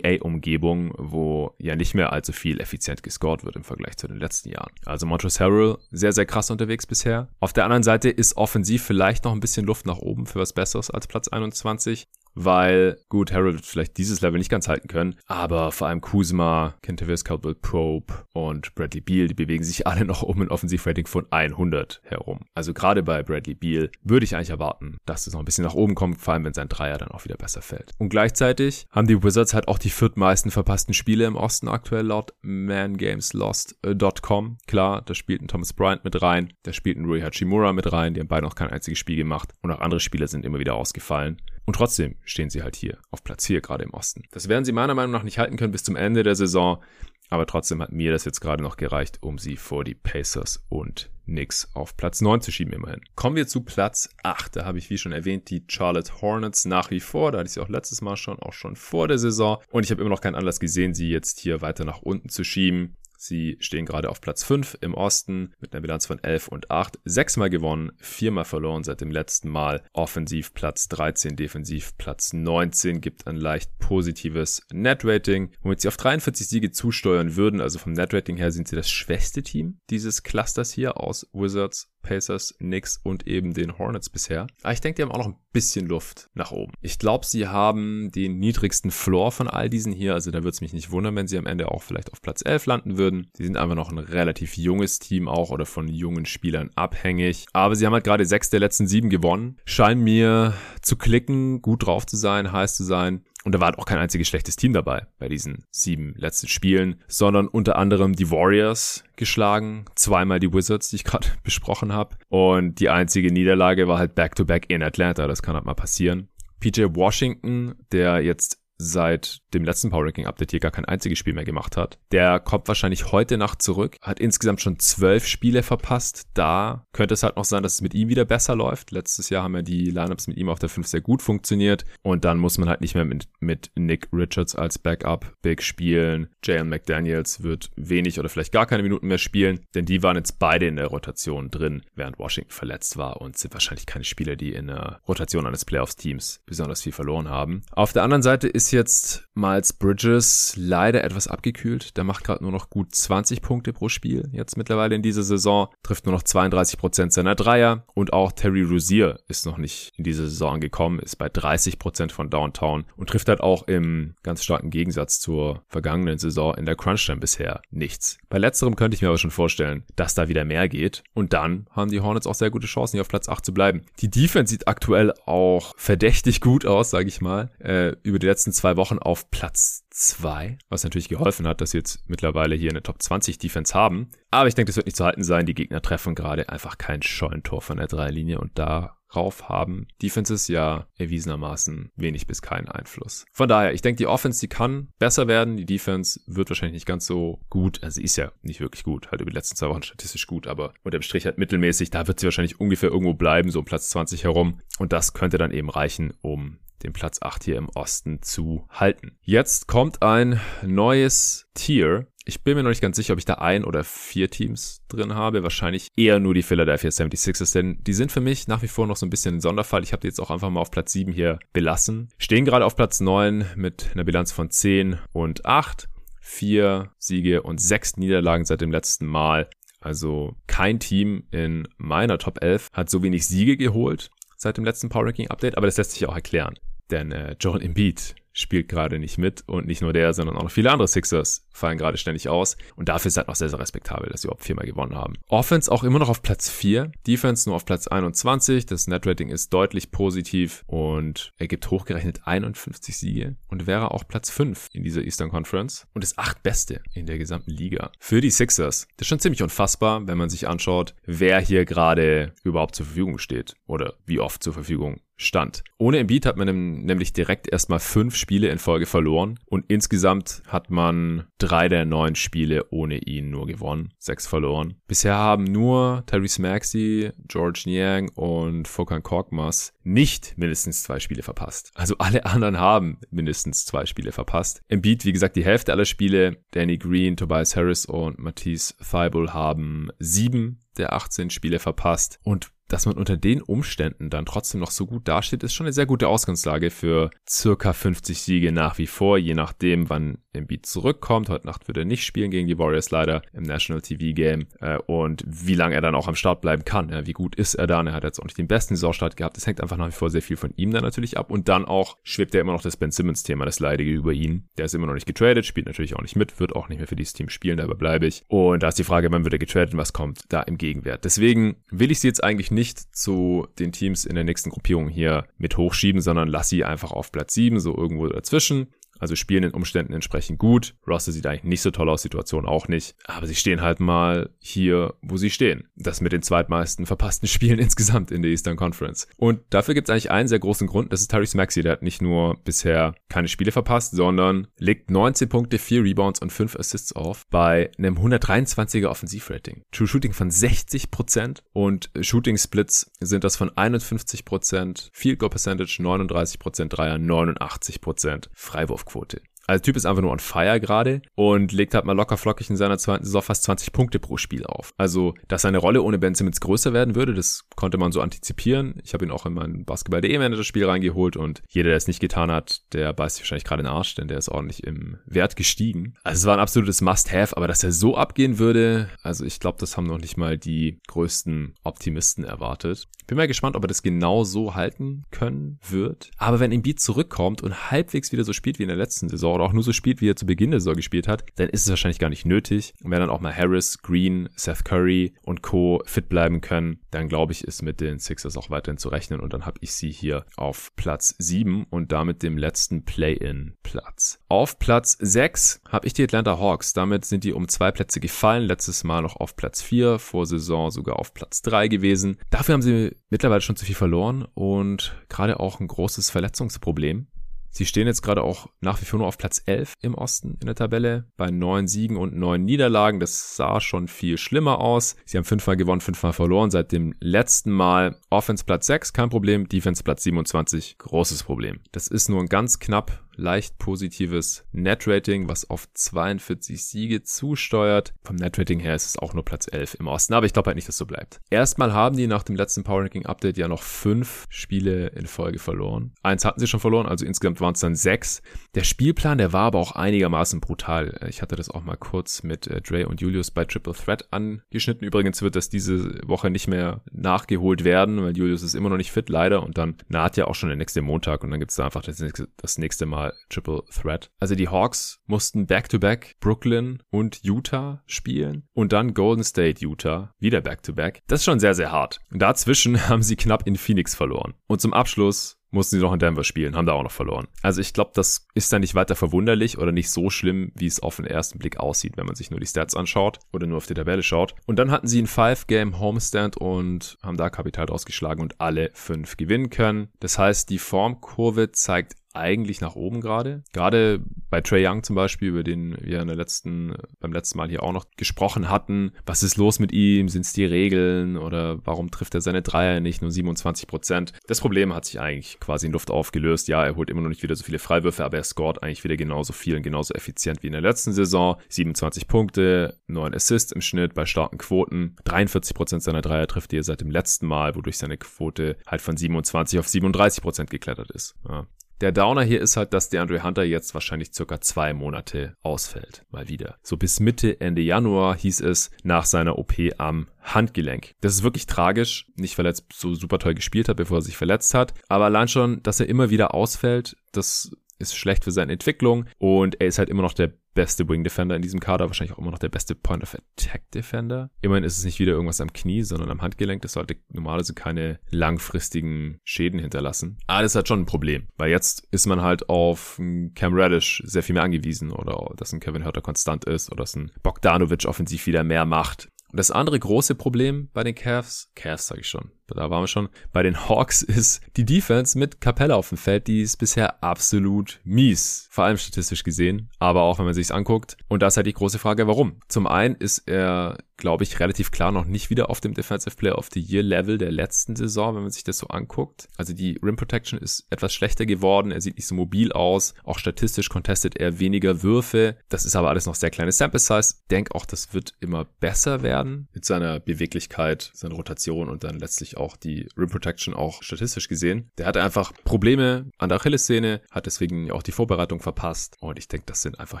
NBA-Umgebung, wo ja nicht mehr allzu viel effizient gescored wird im Vergleich zu den letzten Jahren. Also Montrezl Harrell sehr, sehr krass unterwegs bisher. Auf der anderen Seite ist offensiv vielleicht noch ein bisschen Luft nach oben für was Besseres als Platz 21 weil, gut, Harold wird vielleicht dieses Level nicht ganz halten können, aber vor allem Kuzma, Kentavious Caldwell Probe und Bradley Beal, die bewegen sich alle noch um ein Offensivrating von 100 herum. Also gerade bei Bradley Beal würde ich eigentlich erwarten, dass es noch ein bisschen nach oben kommt, vor allem wenn sein Dreier dann auch wieder besser fällt. Und gleichzeitig haben die Wizards halt auch die viertmeisten verpassten Spiele im Osten aktuell laut mangameslost.com. Klar, da spielt ein Thomas Bryant mit rein, da spielt ein Rui Hachimura mit rein, die haben beide noch kein einziges Spiel gemacht und auch andere Spieler sind immer wieder ausgefallen. Und trotzdem stehen sie halt hier auf Platz 4 gerade im Osten. Das werden sie meiner Meinung nach nicht halten können bis zum Ende der Saison. Aber trotzdem hat mir das jetzt gerade noch gereicht, um sie vor die Pacers und Knicks auf Platz 9 zu schieben immerhin. Kommen wir zu Platz 8. Da habe ich, wie schon erwähnt, die Charlotte Hornets nach wie vor. Da hatte ich sie auch letztes Mal schon, auch schon vor der Saison. Und ich habe immer noch keinen Anlass gesehen, sie jetzt hier weiter nach unten zu schieben. Sie stehen gerade auf Platz 5 im Osten mit einer Bilanz von 11 und 8. Sechsmal gewonnen, viermal verloren seit dem letzten Mal. Offensiv Platz 13, defensiv Platz 19, gibt ein leicht positives Net-Rating, womit sie auf 43 Siege zusteuern würden. Also vom Net-Rating her sind sie das schwächste Team dieses Clusters hier aus Wizards, Pacers, Knicks und eben den Hornets bisher. Aber ich denke, die haben auch noch ein bisschen Luft nach oben. Ich glaube, sie haben den niedrigsten Floor von all diesen hier. Also da würde es mich nicht wundern, wenn sie am Ende auch vielleicht auf Platz 11 landen würden. Sie sind einfach noch ein relativ junges Team auch oder von jungen Spielern abhängig. Aber sie haben halt gerade sechs der letzten sieben gewonnen. Scheinen mir zu klicken, gut drauf zu sein, heiß zu sein. Und da war halt auch kein einziges schlechtes Team dabei bei diesen sieben letzten Spielen, sondern unter anderem die Warriors geschlagen, zweimal die Wizards, die ich gerade *laughs* besprochen habe. Und die einzige Niederlage war halt Back-to-Back -back in Atlanta. Das kann halt mal passieren. PJ Washington, der jetzt seit dem letzten Power Ranking Update hier gar kein einziges Spiel mehr gemacht hat. Der kommt wahrscheinlich heute Nacht zurück, hat insgesamt schon zwölf Spiele verpasst. Da könnte es halt noch sein, dass es mit ihm wieder besser läuft. Letztes Jahr haben ja die Lineups mit ihm auf der 5 sehr gut funktioniert und dann muss man halt nicht mehr mit, mit Nick Richards als Backup Big spielen. Jalen McDaniels wird wenig oder vielleicht gar keine Minuten mehr spielen, denn die waren jetzt beide in der Rotation drin, während Washington verletzt war und sind wahrscheinlich keine Spieler, die in der Rotation eines Playoffs-Teams besonders viel verloren haben. Auf der anderen Seite ist jetzt Miles Bridges leider etwas abgekühlt. Der macht gerade nur noch gut 20 Punkte pro Spiel jetzt mittlerweile in dieser Saison, trifft nur noch 32 Prozent seiner Dreier und auch Terry Rozier ist noch nicht in diese Saison gekommen, ist bei 30 Prozent von Downtown und trifft halt auch im ganz starken Gegensatz zur vergangenen Saison in der Crunch-Time bisher nichts. Bei letzterem könnte ich mir aber schon vorstellen, dass da wieder mehr geht und dann haben die Hornets auch sehr gute Chancen, hier auf Platz 8 zu bleiben. Die Defense sieht aktuell auch verdächtig gut aus, sage ich mal. Äh, über die letzten zwei Wochen auf Platz 2, was natürlich geholfen hat, dass sie jetzt mittlerweile hier eine Top 20 Defense haben. Aber ich denke, das wird nicht zu halten sein. Die Gegner treffen gerade einfach kein Scheunentor von der Dreilinie und da drauf haben Defenses ja erwiesenermaßen wenig bis keinen Einfluss. Von daher, ich denke, die Offense, die kann besser werden. Die Defense wird wahrscheinlich nicht ganz so gut. Also sie ist ja nicht wirklich gut, halt über die letzten zwei Wochen statistisch gut, aber unterm Strich halt mittelmäßig. Da wird sie wahrscheinlich ungefähr irgendwo bleiben, so um Platz 20 herum. Und das könnte dann eben reichen, um den Platz 8 hier im Osten zu halten. Jetzt kommt ein neues Tier ich bin mir noch nicht ganz sicher, ob ich da ein oder vier Teams drin habe. Wahrscheinlich eher nur die Philadelphia 76ers, denn die sind für mich nach wie vor noch so ein bisschen ein Sonderfall. Ich habe die jetzt auch einfach mal auf Platz 7 hier belassen. Stehen gerade auf Platz 9 mit einer Bilanz von 10 und 8. Vier Siege und sechs Niederlagen seit dem letzten Mal. Also kein Team in meiner Top 11 hat so wenig Siege geholt seit dem letzten Power Ranking Update, aber das lässt sich auch erklären. Denn äh, Joel Embiid spielt gerade nicht mit und nicht nur der, sondern auch noch viele andere Sixers fallen gerade ständig aus und dafür ist halt noch sehr, sehr respektabel, dass sie überhaupt viermal gewonnen haben. Offense auch immer noch auf Platz 4, Defense nur auf Platz 21, das Netrating ist deutlich positiv und er gibt hochgerechnet 51 Siege und wäre auch Platz 5 in dieser Eastern Conference und ist acht Beste in der gesamten Liga. Für die Sixers, das ist schon ziemlich unfassbar, wenn man sich anschaut, wer hier gerade überhaupt zur Verfügung steht oder wie oft zur Verfügung stand. Ohne Embiid hat man nämlich direkt erstmal fünf Spiele in Folge verloren und insgesamt hat man drei der neun Spiele ohne ihn nur gewonnen, sechs verloren. Bisher haben nur Tyrese Maxey, George Niang und Fokan Korkmaz nicht mindestens zwei Spiele verpasst. Also alle anderen haben mindestens zwei Spiele verpasst. Embiid, wie gesagt, die Hälfte aller Spiele. Danny Green, Tobias Harris und Matisse Thibault haben sieben der 18 Spiele verpasst. Und dass man unter den Umständen dann trotzdem noch so gut dasteht, ist schon eine sehr gute Ausgangslage für circa 50 Siege nach wie vor, je nachdem, wann Embiid zurückkommt. Heute Nacht wird er nicht spielen gegen die Warriors leider im National TV Game äh, und wie lange er dann auch am Start bleiben kann. Ja, wie gut ist er dann? Er hat jetzt auch nicht den besten Saisonstart gehabt. Das hängt einfach nach wie vor sehr viel von ihm dann natürlich ab und dann auch schwebt er immer noch das Ben Simmons Thema, das Leidige über ihn. Der ist immer noch nicht getradet, spielt natürlich auch nicht mit, wird auch nicht mehr für dieses Team spielen, dabei bleibe ich. Und da ist die Frage, wann wird er getradet und was kommt da im Gegenwert. Deswegen will ich sie jetzt eigentlich nicht zu den Teams in der nächsten Gruppierung hier mit hochschieben, sondern lass sie einfach auf Platz 7, so irgendwo dazwischen. Also spielen in Umständen entsprechend gut. Roster sieht eigentlich nicht so toll aus, Situation auch nicht. Aber sie stehen halt mal hier, wo sie stehen. Das mit den zweitmeisten verpassten *laughs* Spielen insgesamt in der Eastern Conference. Und dafür gibt es eigentlich einen sehr großen Grund. Das ist Tyrese Maxey. Der hat nicht nur bisher keine Spiele verpasst, sondern legt 19 Punkte, 4 Rebounds und 5 Assists auf bei einem 123er Offensivrating. True Shooting von 60% und Shooting Splits sind das von 51%, Field Goal Percentage 39%, Dreier 89%, Freiwurf Quote. Also Typ ist einfach nur on fire gerade und legt halt mal locker flockig in seiner zweiten Saison fast 20 Punkte pro Spiel auf. Also, dass seine Rolle ohne Ben Simmons größer werden würde, das konnte man so antizipieren. Ich habe ihn auch in mein Basketball.de Manager-Spiel reingeholt und jeder, der es nicht getan hat, der beißt sich wahrscheinlich gerade in den Arsch, denn der ist ordentlich im Wert gestiegen. Also es war ein absolutes Must-Have, aber dass er so abgehen würde, also ich glaube, das haben noch nicht mal die größten Optimisten erwartet. Bin mal gespannt, ob er das genau so halten können wird. Aber wenn Embiid zurückkommt und halbwegs wieder so spielt wie in der letzten Saison oder auch nur so spielt, wie er zu Beginn der Saison gespielt hat, dann ist es wahrscheinlich gar nicht nötig. Und wenn dann auch mal Harris, Green, Seth Curry und Co. fit bleiben können, dann glaube ich, ist mit den Sixers auch weiterhin zu rechnen. Und dann habe ich sie hier auf Platz 7 und damit dem letzten Play-in-Platz. Auf Platz 6 habe ich die Atlanta Hawks. Damit sind die um zwei Plätze gefallen. Letztes Mal noch auf Platz 4, vor Saison sogar auf Platz 3 gewesen. Dafür haben sie mittlerweile schon zu viel verloren und gerade auch ein großes Verletzungsproblem. Sie stehen jetzt gerade auch nach wie vor nur auf Platz 11 im Osten in der Tabelle bei neun Siegen und neun Niederlagen. Das sah schon viel schlimmer aus. Sie haben fünfmal gewonnen, fünfmal verloren seit dem letzten Mal. Offense Platz 6, kein Problem. Defense Platz 27, großes Problem. Das ist nur ein ganz knapp leicht positives Net-Rating, was auf 42 Siege zusteuert. Vom Net-Rating her ist es auch nur Platz 11 im Osten, aber ich glaube halt nicht, dass so bleibt. Erstmal haben die nach dem letzten Power Ranking Update ja noch fünf Spiele in Folge verloren. Eins hatten sie schon verloren, also insgesamt waren es dann sechs. Der Spielplan, der war aber auch einigermaßen brutal. Ich hatte das auch mal kurz mit äh, Dre und Julius bei Triple Threat angeschnitten. Übrigens wird das diese Woche nicht mehr nachgeholt werden, weil Julius ist immer noch nicht fit, leider. Und dann naht ja auch schon der nächste Montag und dann gibt es da einfach das nächste, das nächste Mal Triple Threat. Also die Hawks mussten back-to-back -back Brooklyn und Utah spielen und dann Golden State, Utah, wieder back-to-back. -back. Das ist schon sehr, sehr hart. Und dazwischen *laughs* haben sie knapp in Phoenix verloren. Und zum Abschluss mussten sie noch in Denver spielen, haben da auch noch verloren. Also ich glaube, das ist dann nicht weiter verwunderlich oder nicht so schlimm, wie es auf den ersten Blick aussieht, wenn man sich nur die Stats anschaut oder nur auf die Tabelle schaut. Und dann hatten sie einen Five-Game Homestand und haben da Kapital ausgeschlagen und alle fünf gewinnen können. Das heißt, die Formkurve zeigt eigentlich nach oben gerade. Gerade bei Trey Young zum Beispiel, über den wir in der letzten, beim letzten Mal hier auch noch gesprochen hatten. Was ist los mit ihm? Sind es die Regeln oder warum trifft er seine Dreier nicht nur 27 Prozent? Das Problem hat sich eigentlich quasi in Luft aufgelöst. Ja, er holt immer noch nicht wieder so viele Freiwürfe, aber er scoret eigentlich wieder genauso viel und genauso effizient wie in der letzten Saison. 27 Punkte, 9 Assists im Schnitt bei starken Quoten. 43 Prozent seiner Dreier trifft er seit dem letzten Mal, wodurch seine Quote halt von 27 auf 37 Prozent geklettert ist. Ja. Der Downer hier ist halt, dass der Andre Hunter jetzt wahrscheinlich circa zwei Monate ausfällt. Mal wieder. So bis Mitte, Ende Januar hieß es nach seiner OP am Handgelenk. Das ist wirklich tragisch. Nicht, weil er jetzt so super toll gespielt hat, bevor er sich verletzt hat. Aber allein schon, dass er immer wieder ausfällt, das ist schlecht für seine Entwicklung und er ist halt immer noch der beste Wing Defender in diesem Kader, wahrscheinlich auch immer noch der beste Point of Attack Defender. Immerhin ist es nicht wieder irgendwas am Knie, sondern am Handgelenk. Das sollte normalerweise keine langfristigen Schäden hinterlassen. Aber das halt schon ein Problem, weil jetzt ist man halt auf Cam Radish sehr viel mehr angewiesen oder dass ein Kevin Hurter konstant ist oder dass ein Bogdanovic offensiv wieder mehr macht. Und das andere große Problem bei den Cavs, Cavs sage ich schon, da waren wir schon, bei den Hawks ist die Defense mit Capella auf dem Feld, die ist bisher absolut mies. Vor allem statistisch gesehen, aber auch wenn man sich's anguckt. Und da ist halt die große Frage, warum? Zum einen ist er, glaube ich, relativ klar noch nicht wieder auf dem Defensive Player of the Year Level der letzten Saison, wenn man sich das so anguckt. Also die Rim Protection ist etwas schlechter geworden, er sieht nicht so mobil aus, auch statistisch contestet er weniger Würfe. Das ist aber alles noch sehr kleine Sample Size. Denk auch, das wird immer besser werden mit seiner Beweglichkeit, seiner Rotation und dann letztlich auch die Rim Protection auch statistisch gesehen. Der hatte einfach Probleme an der Achillessehne, hat deswegen auch die Vorbereitung verpasst. Und ich denke, das sind einfach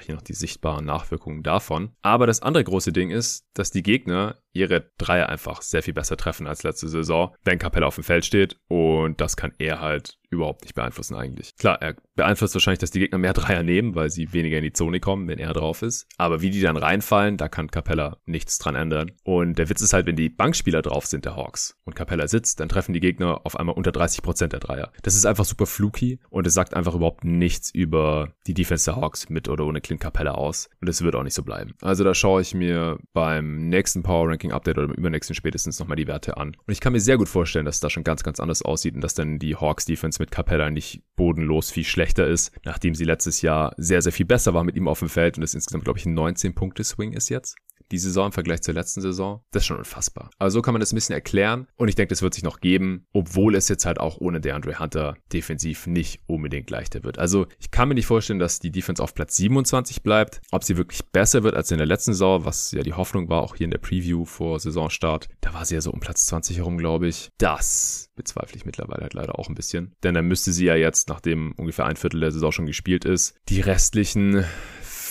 hier noch die sichtbaren Nachwirkungen davon. Aber das andere große Ding ist, dass die Gegner ihre Dreier einfach sehr viel besser treffen als letzte Saison, wenn Capella auf dem Feld steht. Und das kann er halt überhaupt nicht beeinflussen eigentlich. Klar, er beeinflusst wahrscheinlich, dass die Gegner mehr *laughs* Dreier nehmen, weil sie weniger in die Zone kommen, wenn er drauf ist. Aber wie die dann reinfallen, da kann Capella nichts dran ändern. Und der Witz ist halt, wenn die Bankspieler drauf sind, der Hawks, und Capella sitzt, dann treffen die Gegner auf einmal unter 30 Prozent der Dreier. Das ist einfach super fluky und es sagt einfach überhaupt nichts über die Defense der Hawks mit oder ohne Clint Capella aus. Und es wird auch nicht so bleiben. Also da schaue ich mir beim nächsten Power Ranking Update oder im übernächsten spätestens nochmal die Werte an. Und ich kann mir sehr gut vorstellen, dass es da schon ganz, ganz anders aussieht und dass dann die Hawks Defense mit Capella nicht bodenlos viel schlechter ist, nachdem sie letztes Jahr sehr, sehr viel besser war mit ihm auf dem Feld und es insgesamt, glaube ich, ein 19-Punkte-Swing ist jetzt die Saison im Vergleich zur letzten Saison, das ist schon unfassbar. Aber so kann man das ein bisschen erklären und ich denke, das wird sich noch geben, obwohl es jetzt halt auch ohne DeAndre Hunter defensiv nicht unbedingt leichter wird. Also ich kann mir nicht vorstellen, dass die Defense auf Platz 27 bleibt. Ob sie wirklich besser wird als in der letzten Saison, was ja die Hoffnung war, auch hier in der Preview vor Saisonstart, da war sie ja so um Platz 20 herum, glaube ich. Das bezweifle ich mittlerweile halt leider auch ein bisschen. Denn dann müsste sie ja jetzt, nachdem ungefähr ein Viertel der Saison schon gespielt ist, die restlichen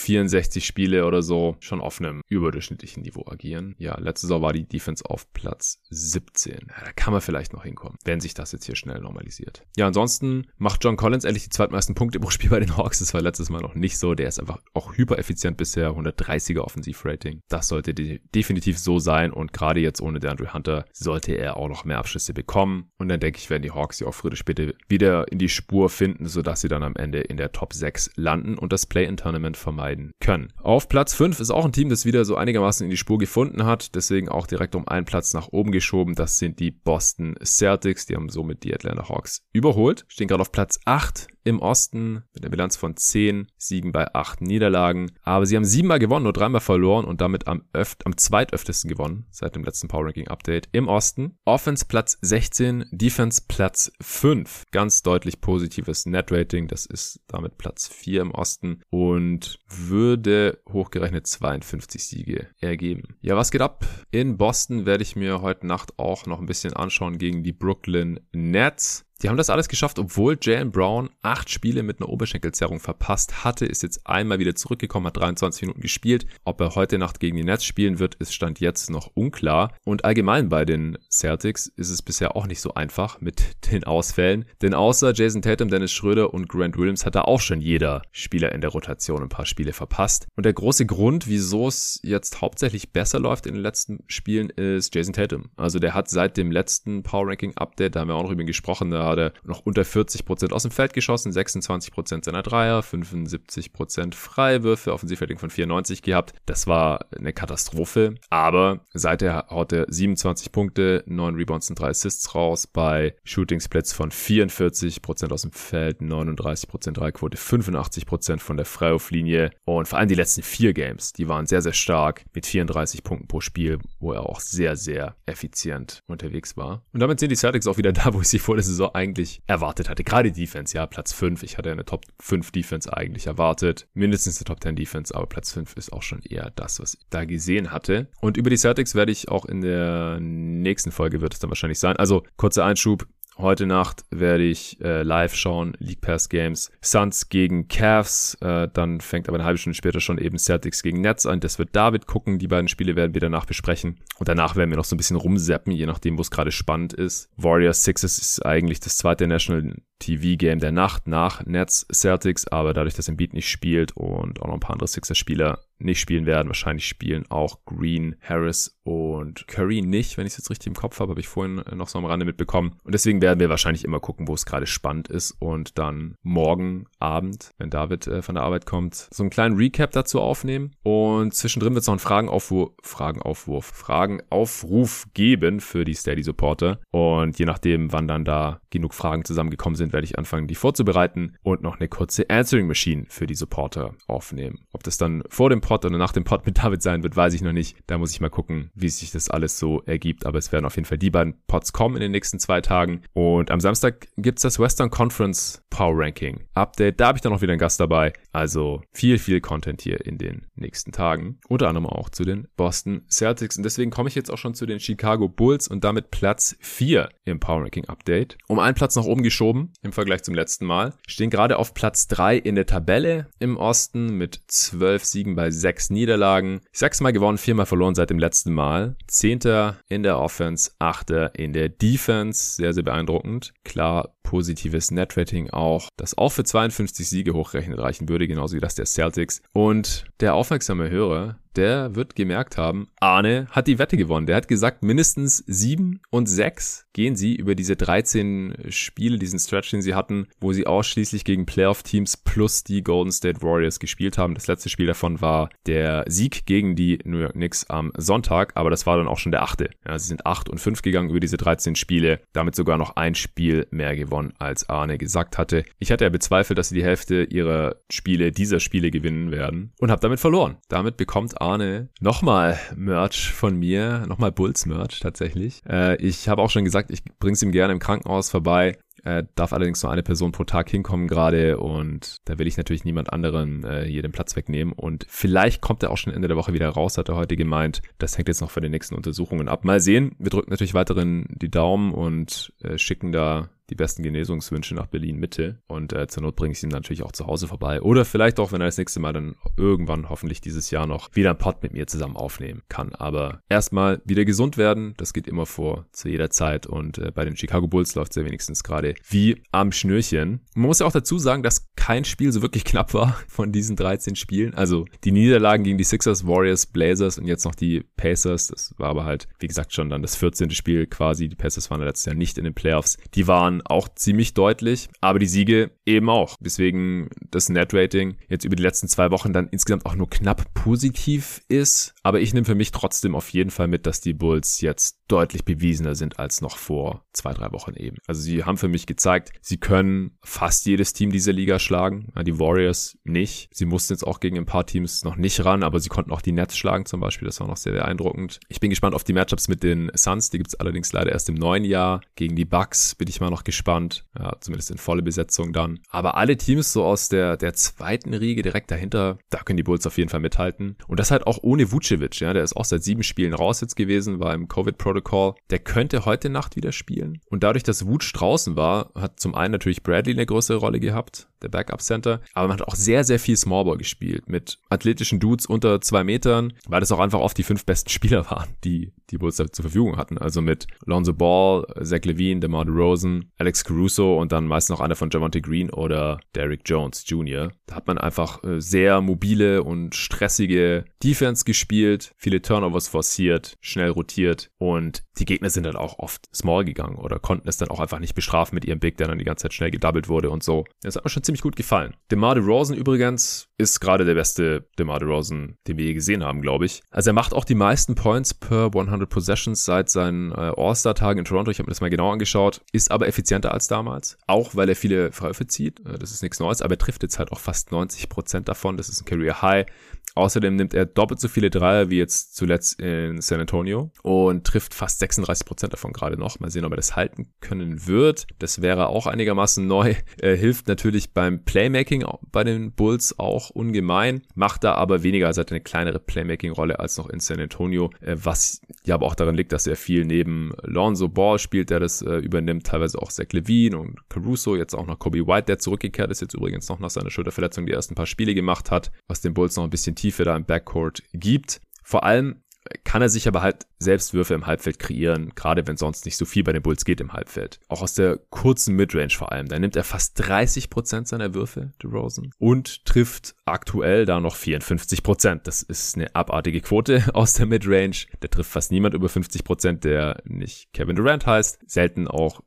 64 Spiele oder so schon auf einem überdurchschnittlichen Niveau agieren. Ja, letzte Saison war die Defense auf Platz 17. Ja, da kann man vielleicht noch hinkommen, wenn sich das jetzt hier schnell normalisiert. Ja, ansonsten macht John Collins endlich die zweitmeisten Punkte pro Spiel bei den Hawks. Das war letztes Mal noch nicht so. Der ist einfach auch hypereffizient bisher. 130er Offensivrating. Das sollte de definitiv so sein und gerade jetzt ohne der Andrew Hunter sollte er auch noch mehr Abschlüsse bekommen. Und dann denke ich, werden die Hawks ja auch früher später wieder in die Spur finden, sodass sie dann am Ende in der Top 6 landen und das Play-in-Tournament vermeiden entscheiden können. Auf Platz 5 ist auch ein Team, das wieder so einigermaßen in die Spur gefunden hat, deswegen auch direkt um einen Platz nach oben geschoben. Das sind die Boston Celtics, die haben somit die Atlanta Hawks überholt, stehen gerade auf Platz 8 im Osten mit einer Bilanz von 10 Siegen bei 8 Niederlagen. Aber sie haben siebenmal gewonnen, nur dreimal verloren und damit am, öft, am zweitöftesten gewonnen seit dem letzten Power Ranking Update im Osten. Offense Platz 16, Defense Platz 5. Ganz deutlich positives Net Rating. Das ist damit Platz 4 im Osten und würde hochgerechnet 52 Siege ergeben. Ja, was geht ab? In Boston werde ich mir heute Nacht auch noch ein bisschen anschauen gegen die Brooklyn Nets. Die haben das alles geschafft, obwohl Jalen Brown acht Spiele mit einer Oberschenkelzerrung verpasst hatte, ist jetzt einmal wieder zurückgekommen, hat 23 Minuten gespielt. Ob er heute Nacht gegen die Nets spielen wird, ist Stand jetzt noch unklar. Und allgemein bei den Celtics ist es bisher auch nicht so einfach mit *laughs* den Ausfällen. Denn außer Jason Tatum, Dennis Schröder und Grant Williams hat da auch schon jeder Spieler in der Rotation ein paar Spiele verpasst. Und der große Grund, wieso es jetzt hauptsächlich besser läuft in den letzten Spielen, ist Jason Tatum. Also der hat seit dem letzten Power Ranking Update, da haben wir auch noch über ihn gesprochen, da gerade noch unter 40 Prozent aus dem Feld geschossen, 26 Prozent seiner Dreier, 75 Prozent Freiwürfe, Offensivrating von 94 gehabt. Das war eine Katastrophe. Aber seither haut er 27 Punkte, 9 Rebounds und 3 Assists raus bei Shooting Splits von 44 Prozent aus dem Feld, 39 Prozent Dreiquote, 85 Prozent von der Freiwurflinie und vor allem die letzten vier Games, die waren sehr, sehr stark mit 34 Punkten pro Spiel, wo er auch sehr, sehr effizient unterwegs war. Und damit sind die Celtics auch wieder da, wo ich sie vor der Saison eigentlich erwartet hatte. Gerade Defense, ja, Platz 5. Ich hatte eine Top 5 Defense eigentlich erwartet. Mindestens eine Top 10 Defense, aber Platz 5 ist auch schon eher das, was ich da gesehen hatte. Und über die Celtics werde ich auch in der nächsten Folge wird es dann wahrscheinlich sein. Also kurzer Einschub. Heute Nacht werde ich äh, live schauen, League Pass Games. Suns gegen Cavs, äh, dann fängt aber eine halbe Stunde später schon eben Celtics gegen Nets an. Das wird David gucken. Die beiden Spiele werden wir danach besprechen. Und danach werden wir noch so ein bisschen rumseppen, je nachdem, wo es gerade spannend ist. Warriors Sixers ist eigentlich das zweite National TV-Game der Nacht nach Nets Celtics, aber dadurch, dass Embiid nicht spielt und auch noch ein paar andere Sixers-Spieler nicht spielen werden, wahrscheinlich spielen auch Green, Harris und Curry nicht, wenn ich es jetzt richtig im Kopf habe, habe ich vorhin noch so am Rande mitbekommen. Und deswegen werden wir wahrscheinlich immer gucken, wo es gerade spannend ist und dann morgen Abend, wenn David äh, von der Arbeit kommt, so einen kleinen Recap dazu aufnehmen. Und zwischendrin wird es noch einen Fragenaufwurf, Fragenaufwurf, Fragenaufruf geben für die Steady-Supporter. Und je nachdem, wann dann da genug Fragen zusammengekommen sind, werde ich anfangen, die vorzubereiten und noch eine kurze Answering Machine für die Supporter aufnehmen. Ob das dann vor dem Pod oder nach dem Pod mit David sein wird, weiß ich noch nicht. Da muss ich mal gucken, wie sich das alles so ergibt. Aber es werden auf jeden Fall die beiden Pods kommen in den nächsten zwei Tagen. Und am Samstag gibt's das Western Conference Power Ranking Update. Da habe ich dann noch wieder einen Gast dabei. Also viel, viel Content hier in den nächsten Tagen. Unter anderem auch zu den Boston Celtics. Und deswegen komme ich jetzt auch schon zu den Chicago Bulls und damit Platz 4 im Power Ranking Update. Um einen Platz nach oben geschoben im Vergleich zum letzten Mal. Stehen gerade auf Platz 3 in der Tabelle im Osten mit 12 Siegen bei 6 Niederlagen. Sechsmal gewonnen, viermal verloren seit dem letzten Mal. Zehnter in der Offense, achter in der Defense. Sehr, sehr beeindruckend. Klar, positives Netrating auch, das auch für 52 Siege hochrechnet reichen würde, genauso wie das der Celtics. Und der aufmerksame Hörer, der wird gemerkt haben, Arne hat die Wette gewonnen. Der hat gesagt, mindestens sieben und sechs gehen sie über diese 13 Spiele, diesen Stretch, den sie hatten, wo sie ausschließlich gegen Playoff-Teams plus die Golden State Warriors gespielt haben. Das letzte Spiel davon war der Sieg gegen die New York Knicks am Sonntag, aber das war dann auch schon der achte. Ja, sie sind acht und fünf gegangen über diese 13 Spiele, damit sogar noch ein Spiel mehr gewonnen, als Arne gesagt hatte. Ich hatte ja bezweifelt, dass sie die Hälfte ihrer Spiele, dieser Spiele gewinnen werden und habe damit verloren. Damit bekommt Arne nochmal Merch von mir, nochmal Bulls Merch tatsächlich. Äh, ich habe auch schon gesagt, ich bring's ihm gerne im Krankenhaus vorbei. Äh, darf allerdings nur eine Person pro Tag hinkommen gerade und da will ich natürlich niemand anderen äh, hier den Platz wegnehmen und vielleicht kommt er auch schon Ende der Woche wieder raus, hat er heute gemeint. Das hängt jetzt noch von den nächsten Untersuchungen ab. Mal sehen. Wir drücken natürlich weiterhin die Daumen und äh, schicken da die besten Genesungswünsche nach Berlin Mitte und äh, zur Not bringe ich ihn natürlich auch zu Hause vorbei oder vielleicht auch, wenn er das nächste Mal dann irgendwann hoffentlich dieses Jahr noch wieder einen Pod mit mir zusammen aufnehmen kann. Aber erstmal wieder gesund werden, das geht immer vor zu jeder Zeit und äh, bei den Chicago Bulls läuft es ja wenigstens gerade wie am Schnürchen. Man muss ja auch dazu sagen, dass kein Spiel so wirklich *laughs* knapp war von diesen 13 Spielen. Also die Niederlagen gegen die Sixers, Warriors, Blazers und jetzt noch die Pacers, das war aber halt, wie gesagt, schon dann das 14. Spiel quasi. Die Pacers waren letztes Jahr nicht in den Playoffs. Die waren auch ziemlich deutlich, aber die Siege eben auch. Deswegen das Net-Rating jetzt über die letzten zwei Wochen dann insgesamt auch nur knapp positiv ist. Aber ich nehme für mich trotzdem auf jeden Fall mit, dass die Bulls jetzt deutlich bewiesener sind als noch vor zwei, drei Wochen eben. Also sie haben für mich gezeigt, sie können fast jedes Team dieser Liga schlagen. Die Warriors nicht. Sie mussten jetzt auch gegen ein paar Teams noch nicht ran, aber sie konnten auch die Nets schlagen zum Beispiel. Das war noch sehr beeindruckend. Ich bin gespannt auf die Matchups mit den Suns. Die gibt es allerdings leider erst im neuen Jahr. Gegen die Bucks bin ich mal noch gespannt. Ja, zumindest in volle Besetzung dann. Aber alle Teams so aus der, der zweiten Riege direkt dahinter, da können die Bulls auf jeden Fall mithalten. Und das halt auch ohne Vucevic. Ja, der ist auch seit sieben Spielen raus jetzt gewesen, war im Covid-Protocol. Der könnte heute Nacht wieder spielen. Und dadurch, dass Vuce draußen war, hat zum einen natürlich Bradley eine größere Rolle gehabt der Backup Center. Aber man hat auch sehr, sehr viel Smallball gespielt mit athletischen Dudes unter zwei Metern, weil das auch einfach oft die fünf besten *laughs* Spieler waren, die die Bulls zur Verfügung hatten. Also mit Lonzo Ball, Zach Levine, DeMar DeRozan, Alex Caruso und dann meist noch einer von Javante Green oder Derrick Jones Jr. Da hat man einfach äh, sehr mobile und stressige Defense gespielt, viele Turnovers forciert, schnell rotiert und die Gegner sind dann auch oft small gegangen oder konnten es dann auch einfach nicht bestrafen mit ihrem Big, der dann die ganze Zeit schnell gedoubled wurde und so. Das hat mir schon ziemlich gut gefallen. DeMar DeRozan übrigens ist gerade der beste DeMar DeRozan, den wir je gesehen haben, glaube ich. Also er macht auch die meisten Points per 100 Possessions seit seinen äh, All-Star-Tagen in Toronto. Ich habe mir das mal genau angeschaut. Ist aber effizienter als damals. Auch weil er viele Freiwürfe zieht. Äh, das ist nichts Neues. Aber er trifft jetzt halt auch fast 90% davon. Das ist ein Career High. Außerdem nimmt er doppelt so viele Dreier wie jetzt zuletzt in San Antonio und trifft fast 36% davon gerade noch. Mal sehen, ob er das halten können wird. Das wäre auch einigermaßen neu. Er hilft natürlich beim Playmaking bei den Bulls auch ungemein, macht da aber weniger, also hat eine kleinere Playmaking-Rolle als noch in San Antonio, äh, was ja aber auch daran liegt, dass er viel neben Lonzo Ball spielt, der das äh, übernimmt, teilweise auch Zach Levine und Caruso, jetzt auch noch Kobe White, der zurückgekehrt ist, jetzt übrigens noch nach seiner Schulterverletzung die ersten paar Spiele gemacht hat, was den Bulls noch ein bisschen Tiefe da im Backcourt gibt. Vor allem kann er sich aber halt selbst Würfe im Halbfeld kreieren, gerade wenn sonst nicht so viel bei den Bulls geht im Halbfeld. Auch aus der kurzen Midrange vor allem. Da nimmt er fast 30 Prozent seiner Würfe, DeRozan, und trifft aktuell da noch 54%. Prozent. Das ist eine abartige Quote *laughs* aus der Midrange. Der trifft fast niemand über 50%, Prozent, der nicht Kevin Durant heißt. Selten auch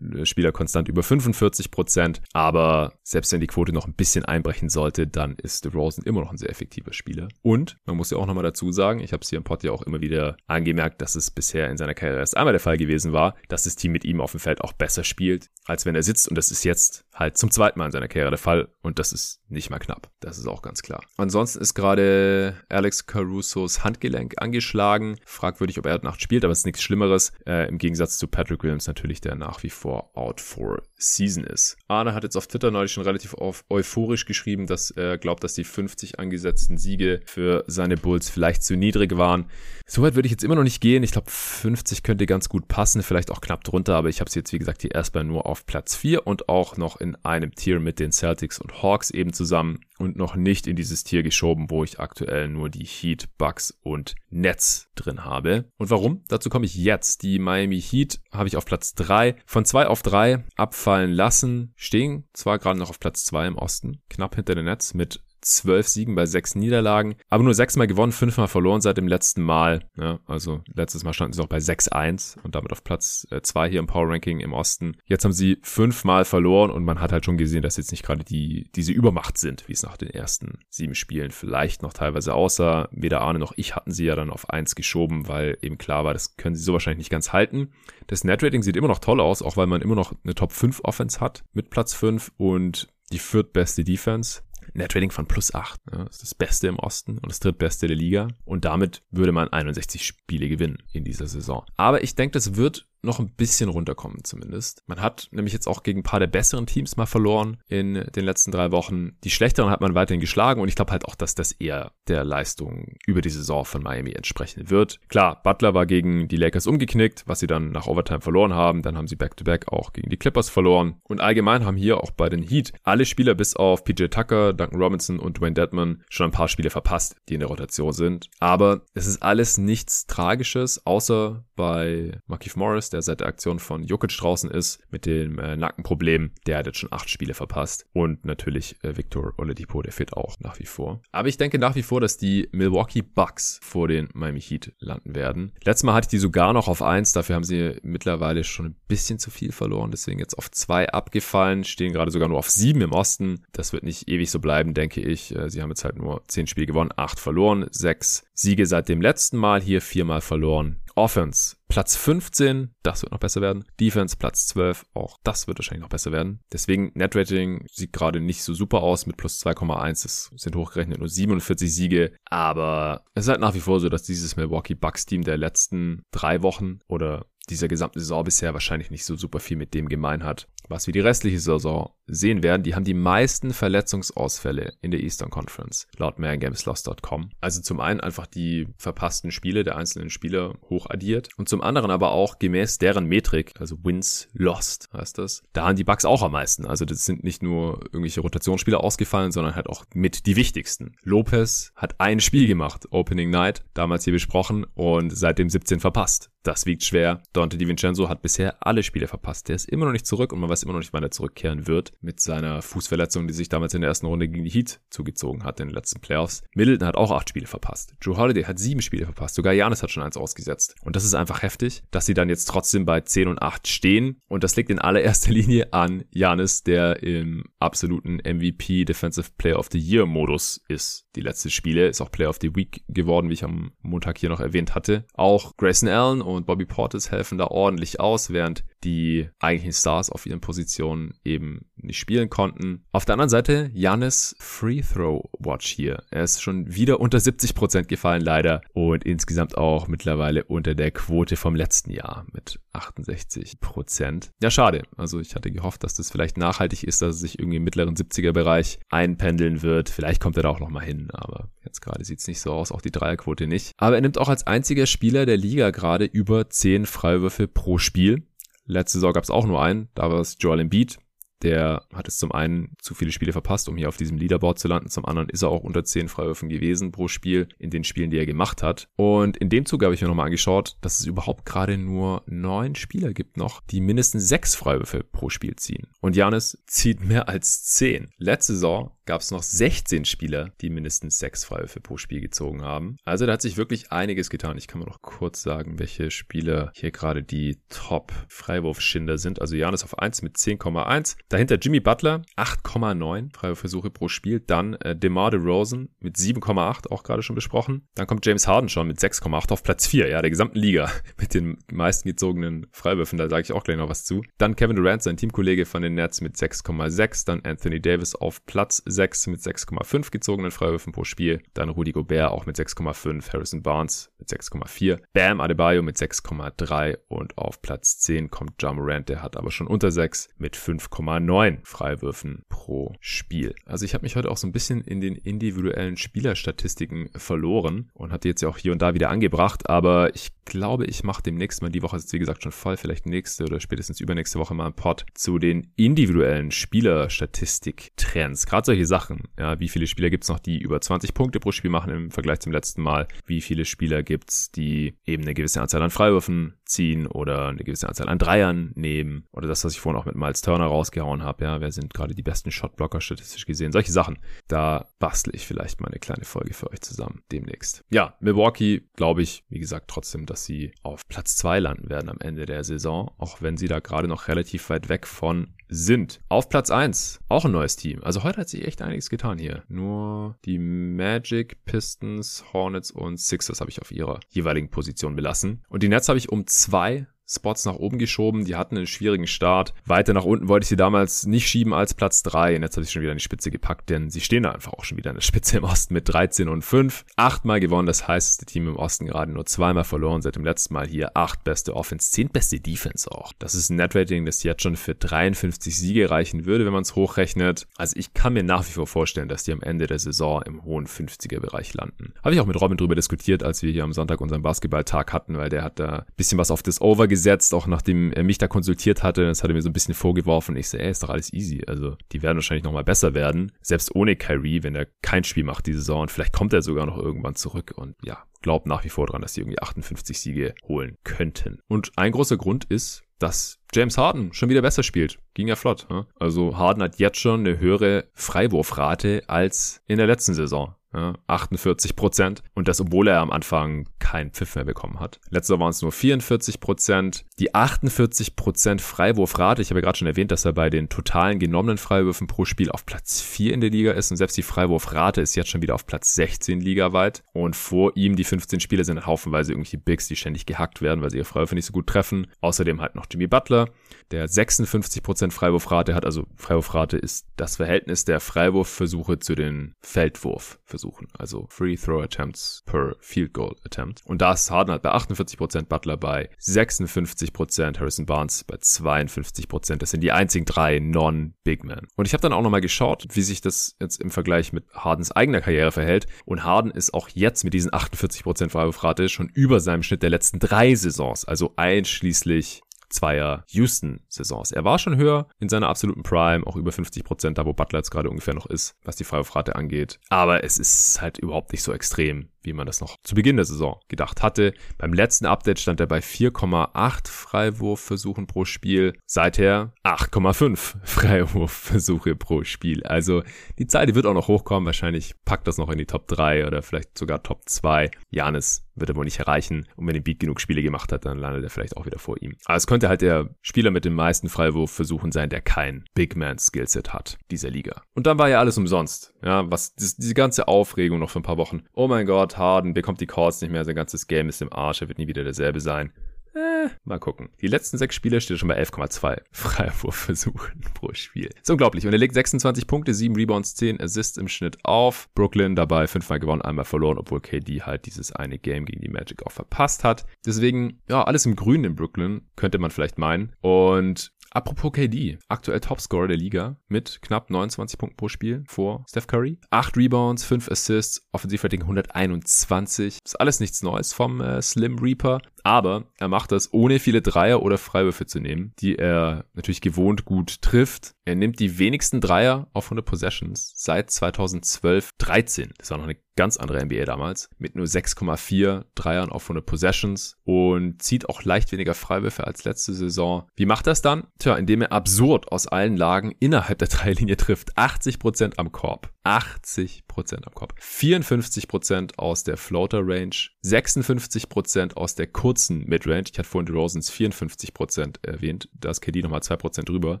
Spieler konstant über 45 Prozent. Aber selbst wenn die Quote noch ein bisschen einbrechen sollte, dann ist DeRozan immer noch ein sehr effektiver Spieler. Und man muss ja auch nochmal dazu sagen, ich habe es hier im Pod ja auch immer wieder angemerkt, dass es bisher in seiner Karriere erst einmal der Fall gewesen war, dass das Team mit ihm auf dem Feld auch besser spielt, als wenn er sitzt. Und das ist jetzt halt zum zweiten Mal in seiner Karriere der Fall. Und das ist nicht mal knapp. Das ist auch ganz klar. Ansonsten ist gerade Alex Carusos Handgelenk angeschlagen. Fragwürdig, ob er Nacht spielt, aber es ist nichts Schlimmeres. Äh, Im Gegensatz zu Patrick Williams natürlich, der nach wie vor out for season ist. Arne hat jetzt auf Twitter neulich schon relativ euphorisch geschrieben, dass er glaubt, dass die 50 angesetzten Siege für seine Bulls vielleicht zu niedrig waren. Soweit würde ich jetzt immer noch nicht gehen. Ich glaube, 50 könnte ganz gut passen, vielleicht auch knapp drunter, aber ich habe sie jetzt, wie gesagt, hier erstmal nur auf Platz 4 und auch noch in einem Tier mit den Celtics und Hawks eben zusammen und noch nicht in dieses Tier geschoben, wo ich aktuell nur die Heat, Bucks und Nets drin habe. Und warum? Dazu komme ich jetzt. Die Miami Heat habe ich auf Platz 3 von 2 auf 3 abfallen lassen, stehen zwar gerade noch auf Platz 2 im Osten, knapp hinter den Nets mit zwölf Siegen bei sechs Niederlagen, aber nur sechsmal gewonnen, fünfmal verloren seit dem letzten Mal. Ja, also letztes Mal standen sie auch bei 6-1 und damit auf Platz äh, zwei hier im Power Ranking im Osten. Jetzt haben sie fünfmal verloren und man hat halt schon gesehen, dass jetzt nicht gerade die diese Übermacht sind, wie es nach den ersten sieben Spielen vielleicht noch teilweise aussah. Weder Arne noch ich hatten sie ja dann auf eins geschoben, weil eben klar war, das können sie so wahrscheinlich nicht ganz halten. Das Netrating sieht immer noch toll aus, auch weil man immer noch eine Top 5 Offense hat mit Platz 5 und die viertbeste Defense. Netrating von plus 8. Ja, das ist das Beste im Osten und das drittbeste der Liga. Und damit würde man 61 Spiele gewinnen in dieser Saison. Aber ich denke, das wird noch ein bisschen runterkommen zumindest. Man hat nämlich jetzt auch gegen ein paar der besseren Teams mal verloren in den letzten drei Wochen. Die schlechteren hat man weiterhin geschlagen und ich glaube halt auch, dass das eher der Leistung über die Saison von Miami entsprechen wird. Klar, Butler war gegen die Lakers umgeknickt, was sie dann nach Overtime verloren haben. Dann haben sie Back-to-Back -back auch gegen die Clippers verloren. Und allgemein haben hier auch bei den Heat alle Spieler bis auf PJ Tucker, Duncan Robinson und Dwayne Dedman schon ein paar Spiele verpasst, die in der Rotation sind. Aber es ist alles nichts Tragisches, außer bei Markif Morris, der seit der Aktion von Jokic draußen ist, mit dem äh, Nackenproblem, der hat jetzt schon acht Spiele verpasst. Und natürlich äh, Victor Oladipo, der fehlt auch nach wie vor. Aber ich denke nach wie vor, dass die Milwaukee Bucks vor den Miami Heat landen werden. Letztes Mal hatte ich die sogar noch auf eins, dafür haben sie mittlerweile schon ein bisschen zu viel verloren, deswegen jetzt auf zwei abgefallen, stehen gerade sogar nur auf sieben im Osten. Das wird nicht ewig so bleiben, denke ich. Äh, sie haben jetzt halt nur zehn Spiele gewonnen, acht verloren, sechs Siege seit dem letzten Mal, hier viermal verloren. Offense Platz 15, das wird noch besser werden. Defense Platz 12, auch das wird wahrscheinlich noch besser werden. Deswegen Netrating sieht gerade nicht so super aus mit plus 2,1. Das sind hochgerechnet nur 47 Siege. Aber es ist halt nach wie vor so, dass dieses Milwaukee Bucks Team der letzten drei Wochen oder dieser gesamten Saison bisher wahrscheinlich nicht so super viel mit dem gemein hat, was wir die restliche Saison sehen werden. Die haben die meisten Verletzungsausfälle in der Eastern Conference, laut ManGamesLost.com. Also zum einen einfach die verpassten Spiele der einzelnen Spieler hochaddiert und zum anderen aber auch gemäß deren Metrik, also Wins Lost heißt das, da haben die Bugs auch am meisten. Also das sind nicht nur irgendwelche Rotationsspieler ausgefallen, sondern halt auch mit die wichtigsten. Lopez hat ein Spiel gemacht, Opening Night, damals hier besprochen und seitdem 17 verpasst. Das wiegt schwer. Dante DiVincenzo hat bisher alle Spiele verpasst. Der ist immer noch nicht zurück und man weiß immer noch nicht, wann er zurückkehren wird. Mit seiner Fußverletzung, die sich damals in der ersten Runde gegen die Heat zugezogen hat in den letzten Playoffs. Middleton hat auch acht Spiele verpasst. Drew Holiday hat sieben Spiele verpasst. Sogar Janis hat schon eins ausgesetzt. Und das ist einfach heftig, dass sie dann jetzt trotzdem bei 10 und 8 stehen. Und das liegt in allererster *laughs* Linie an Janis, der im absoluten MVP Defensive Player of the Year Modus ist. Die letzten Spiele ist auch Player of the Week geworden, wie ich am Montag hier noch erwähnt hatte. Auch Grayson Allen und Bobby Portis helfen da ordentlich aus, während die eigentlichen Stars auf ihren Positionen eben nicht spielen konnten. Auf der anderen Seite Janis Free Throw Watch hier. Er ist schon wieder unter 70 Prozent gefallen leider und insgesamt auch mittlerweile unter der Quote vom letzten Jahr mit 68%. Prozent. Ja, schade. Also ich hatte gehofft, dass das vielleicht nachhaltig ist, dass es sich irgendwie im mittleren 70er Bereich einpendeln wird. Vielleicht kommt er da auch nochmal hin, aber jetzt gerade sieht es nicht so aus, auch die Dreierquote nicht. Aber er nimmt auch als einziger Spieler der Liga gerade über 10 Freiwürfe pro Spiel. Letzte Saison gab es auch nur einen, da war es Joel Embiid der hat es zum einen zu viele Spiele verpasst, um hier auf diesem Leaderboard zu landen. Zum anderen ist er auch unter 10 Freiwürfen gewesen pro Spiel in den Spielen, die er gemacht hat. Und in dem Zuge habe ich mir nochmal angeschaut, dass es überhaupt gerade nur neun Spieler gibt noch, die mindestens sechs Freiwürfe pro Spiel ziehen. Und Janis zieht mehr als 10. Letzte Saison gab es noch 16 Spieler, die mindestens sechs Freiwürfe pro Spiel gezogen haben. Also da hat sich wirklich einiges getan. Ich kann mal noch kurz sagen, welche Spieler hier gerade die Top-Freiwurfschinder sind. Also Janis auf 1 mit 10,1. Dahinter Jimmy Butler, 8,9 Freiwurfversuche pro Spiel. Dann äh, DeMar DeRozan mit 7,8, auch gerade schon besprochen. Dann kommt James Harden schon mit 6,8 auf Platz 4, ja, der gesamten Liga *laughs* mit den meisten gezogenen Freiwürfen. Da sage ich auch gleich noch was zu. Dann Kevin Durant, sein Teamkollege von den Nets mit 6,6. Dann Anthony Davis auf Platz 6 mit 6,5 gezogenen Freiwürfen pro Spiel. Dann Rudy Gobert auch mit 6,5. Harrison Barnes mit 6,4. Bam Adebayo mit 6,3. Und auf Platz 10 kommt Ja Morant, der hat aber schon unter 6 mit 5,9. 9 Freiwürfen pro Spiel. Also ich habe mich heute auch so ein bisschen in den individuellen Spielerstatistiken verloren und hatte jetzt ja auch hier und da wieder angebracht, aber ich glaube, ich mache demnächst mal, die Woche ist wie gesagt schon voll, vielleicht nächste oder spätestens übernächste Woche mal ein Pod zu den individuellen Spielerstatistik-Trends. Gerade solche Sachen, ja, wie viele Spieler gibt's noch, die über 20 Punkte pro Spiel machen im Vergleich zum letzten Mal? Wie viele Spieler gibt's, die eben eine gewisse Anzahl an Freiwürfen ziehen oder eine gewisse Anzahl an Dreiern nehmen? Oder das, was ich vorhin auch mit Miles Turner rausgehauen habe, ja, wer sind gerade die besten Shotblocker statistisch gesehen? Solche Sachen. Da bastle ich vielleicht mal eine kleine Folge für euch zusammen demnächst. Ja, Milwaukee, glaube ich, wie gesagt, trotzdem, dass sie auf Platz zwei landen werden am Ende der Saison, auch wenn sie da gerade noch relativ weit weg von sind. Auf Platz eins auch ein neues Team. Also heute hat sich echt einiges getan hier. Nur die Magic, Pistons, Hornets und Sixers habe ich auf ihrer jeweiligen Position belassen. Und die Nets habe ich um zwei Spots nach oben geschoben. Die hatten einen schwierigen Start. Weiter nach unten wollte ich sie damals nicht schieben als Platz 3. Und jetzt habe ich schon wieder an die Spitze gepackt, denn sie stehen da einfach auch schon wieder an der Spitze im Osten mit 13 und 5. Achtmal gewonnen, das heißeste Team im Osten gerade nur zweimal verloren seit dem letzten Mal hier. Acht beste Offense, zehn beste Defense auch. Das ist ein Netrating, das jetzt schon für 53 Siege reichen würde, wenn man es hochrechnet. Also ich kann mir nach wie vor vorstellen, dass die am Ende der Saison im hohen 50er-Bereich landen. Habe ich auch mit Robin drüber diskutiert, als wir hier am Sonntag unseren Basketballtag hatten, weil der hat da ein bisschen was auf das Over gesehen gesetzt, auch nachdem er mich da konsultiert hatte. Das hat er mir so ein bisschen vorgeworfen. Ich so, ey, ist doch alles easy. Also, die werden wahrscheinlich nochmal besser werden. Selbst ohne Kyrie, wenn er kein Spiel macht diese Saison. Und vielleicht kommt er sogar noch irgendwann zurück. Und ja, glaubt nach wie vor dran, dass sie irgendwie 58 Siege holen könnten. Und ein großer Grund ist, dass James Harden schon wieder besser spielt. Ging ja flott. Ne? Also Harden hat jetzt schon eine höhere Freiwurfrate als in der letzten Saison. Ja, 48 Prozent. Und das, obwohl er am Anfang keinen Pfiff mehr bekommen hat. Letztes Jahr waren es nur 44 Prozent. Die 48 Prozent Freiwurfrate, ich habe ja gerade schon erwähnt, dass er bei den totalen genommenen Freiwürfen pro Spiel auf Platz 4 in der Liga ist. Und selbst die Freiwurfrate ist jetzt schon wieder auf Platz 16 ligaweit. Und vor ihm die 15 Spieler sind haufenweise irgendwelche Bigs, die ständig gehackt werden, weil sie ihre Freiwürfe nicht so gut treffen. Außerdem halt noch Jimmy Butler, der 56 Prozent Freiwurfrate hat. Also Freiwurfrate ist das Verhältnis der Freiwurfversuche zu den Feldwurfversuchen. Also Free Throw Attempts per Field Goal Attempt. Und da ist Harden halt bei 48%, Butler bei 56%, Harrison Barnes bei 52%. Das sind die einzigen drei Non-Big Men. Und ich habe dann auch nochmal geschaut, wie sich das jetzt im Vergleich mit Hardens eigener Karriere verhält. Und Harden ist auch jetzt mit diesen 48% Freiwurfrate schon über seinem Schnitt der letzten drei Saisons, also einschließlich zweier Houston-Saisons. Er war schon höher in seiner absoluten Prime, auch über 50 Prozent, da wo Butler jetzt gerade ungefähr noch ist, was die Freiwurfrate angeht. Aber es ist halt überhaupt nicht so extrem, wie man das noch zu Beginn der Saison gedacht hatte. Beim letzten Update stand er bei 4,8 Freiwurfversuchen pro Spiel. Seither 8,5 Freiwurfversuche pro Spiel. Also die Zahl, die wird auch noch hochkommen. Wahrscheinlich packt das noch in die Top 3 oder vielleicht sogar Top 2. Janis wird er wohl nicht erreichen. Und wenn er Beat genug Spiele gemacht hat, dann landet er vielleicht auch wieder vor ihm. Aber es könnte halt der Spieler mit den meisten Freiwurfversuchen sein, der kein Big Man Skillset hat, dieser Liga. Und dann war ja alles umsonst. Ja, was, diese ganze Aufregung noch für ein paar Wochen. Oh mein Gott, Harden bekommt die Calls nicht mehr, sein ganzes Game ist im Arsch, er wird nie wieder derselbe sein. Äh, mal gucken. Die letzten sechs Spiele steht er schon bei 11,2 *laughs* Freiwurfversuchen pro Spiel. Ist unglaublich. Und er legt 26 Punkte, 7 Rebounds, 10 Assists im Schnitt auf. Brooklyn dabei fünfmal gewonnen, einmal verloren, obwohl KD halt dieses eine Game gegen die Magic auch verpasst hat. Deswegen, ja, alles im Grünen in Brooklyn, könnte man vielleicht meinen. Und Apropos KD, aktuell Topscorer der Liga mit knapp 29 Punkten pro Spiel vor Steph Curry. 8 Rebounds, 5 Assists, Offensivrating 121. Ist alles nichts Neues vom äh, Slim Reaper. Aber er macht das ohne viele Dreier oder Freiwürfe zu nehmen, die er natürlich gewohnt gut trifft. Er nimmt die wenigsten Dreier auf 100 Possessions seit 2012, 13. Das war noch eine ganz andere NBA damals, mit nur 6,4 Dreiern auf 100 Possessions und zieht auch leicht weniger Freiwürfe als letzte Saison. Wie macht das dann? Tja, indem er absurd aus allen Lagen innerhalb der Dreilinie trifft. 80% am Korb. 80% am Korb. 54% aus der Floater Range. 56% aus der kurzen Midrange. Ich hatte vorhin Rosens 54% erwähnt. Da ist KD nochmal 2% drüber.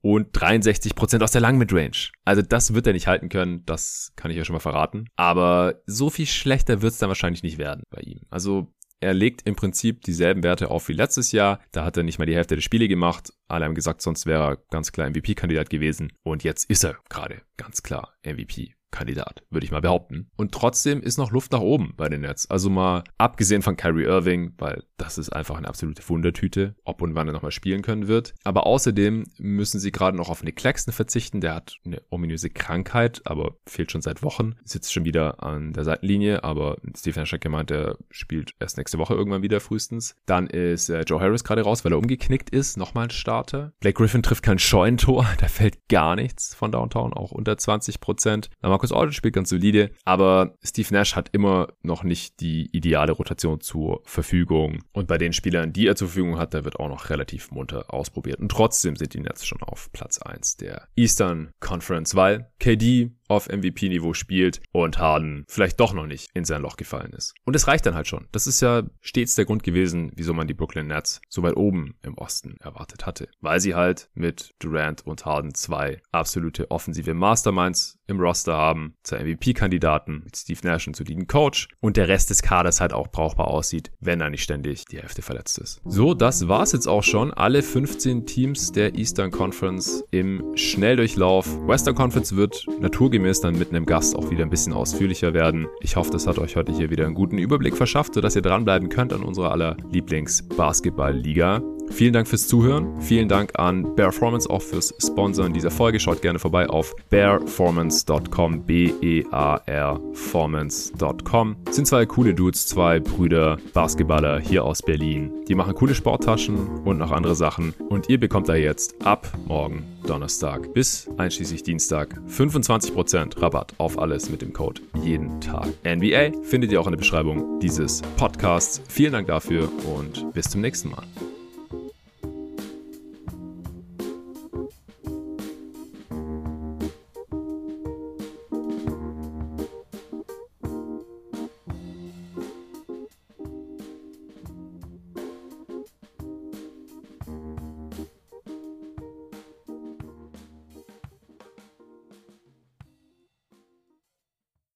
Und 63% aus der langen Midrange. Also das wird er nicht halten können. Das kann ich ja schon mal verraten. Aber so viel schlechter wird es dann wahrscheinlich nicht werden bei ihm. Also er legt im Prinzip dieselben Werte auf wie letztes Jahr. Da hat er nicht mal die Hälfte der Spiele gemacht. Alle haben gesagt, sonst wäre er ganz klar MVP-Kandidat gewesen. Und jetzt ist er gerade ganz klar MVP. Kandidat, würde ich mal behaupten. Und trotzdem ist noch Luft nach oben bei den Nets. Also mal abgesehen von Kyrie Irving, weil das ist einfach eine absolute Wundertüte, ob und wann er nochmal spielen können wird. Aber außerdem müssen sie gerade noch auf Nick Claxton verzichten. Der hat eine ominöse Krankheit, aber fehlt schon seit Wochen. Sitzt schon wieder an der Seitenlinie, aber Steve Nash gemeint, er spielt erst nächste Woche irgendwann wieder frühestens. Dann ist äh, Joe Harris gerade raus, weil er umgeknickt ist. Nochmal ein Starter. Blake Griffin trifft kein Scheunentor. *laughs* Da fällt gar nichts von Downtown, auch unter 20 Prozent. Marcus Aldridge spielt ganz solide, aber Steve Nash hat immer noch nicht die ideale Rotation zur Verfügung. Und bei den Spielern, die er zur Verfügung hat, da wird auch noch relativ munter ausprobiert. Und trotzdem sind die Nets schon auf Platz 1 der Eastern Conference, weil KD auf MVP-Niveau spielt und Harden vielleicht doch noch nicht in sein Loch gefallen ist. Und es reicht dann halt schon. Das ist ja stets der Grund gewesen, wieso man die Brooklyn Nets so weit oben im Osten erwartet hatte. Weil sie halt mit Durant und Harden zwei absolute offensive Masterminds im Roster haben, zwei MVP-Kandidaten mit Steve Nash und soliden Coach und der Rest des Kaders halt auch brauchbar aussieht, wenn er nicht ständig die Hälfte verletzt ist. So, das war's jetzt auch schon. Alle 15 Teams der Eastern Conference im Schnelldurchlauf. Western Conference wird naturgemäß Ist, dann mit einem Gast auch wieder ein bisschen ausführlicher werden. Ich hoffe, das hat euch heute hier wieder einen guten Überblick verschafft, sodass ihr dranbleiben könnt an unserer aller Lieblings-Basketball-Liga. Vielen Dank fürs Zuhören. Vielen Dank an Bearformance auch fürs Sponsoren dieser Folge. Schaut gerne vorbei auf bearformance.com. B-E-A-R Formance.com. Sind zwei coole Dudes, zwei Brüder, Basketballer hier aus Berlin. Die machen coole Sporttaschen und noch andere Sachen. Und ihr bekommt da jetzt ab morgen Donnerstag bis einschließlich Dienstag 25% Rabatt auf alles mit dem Code jeden Tag. NBA findet ihr auch in der Beschreibung dieses Podcasts. Vielen Dank dafür und bis zum nächsten Mal.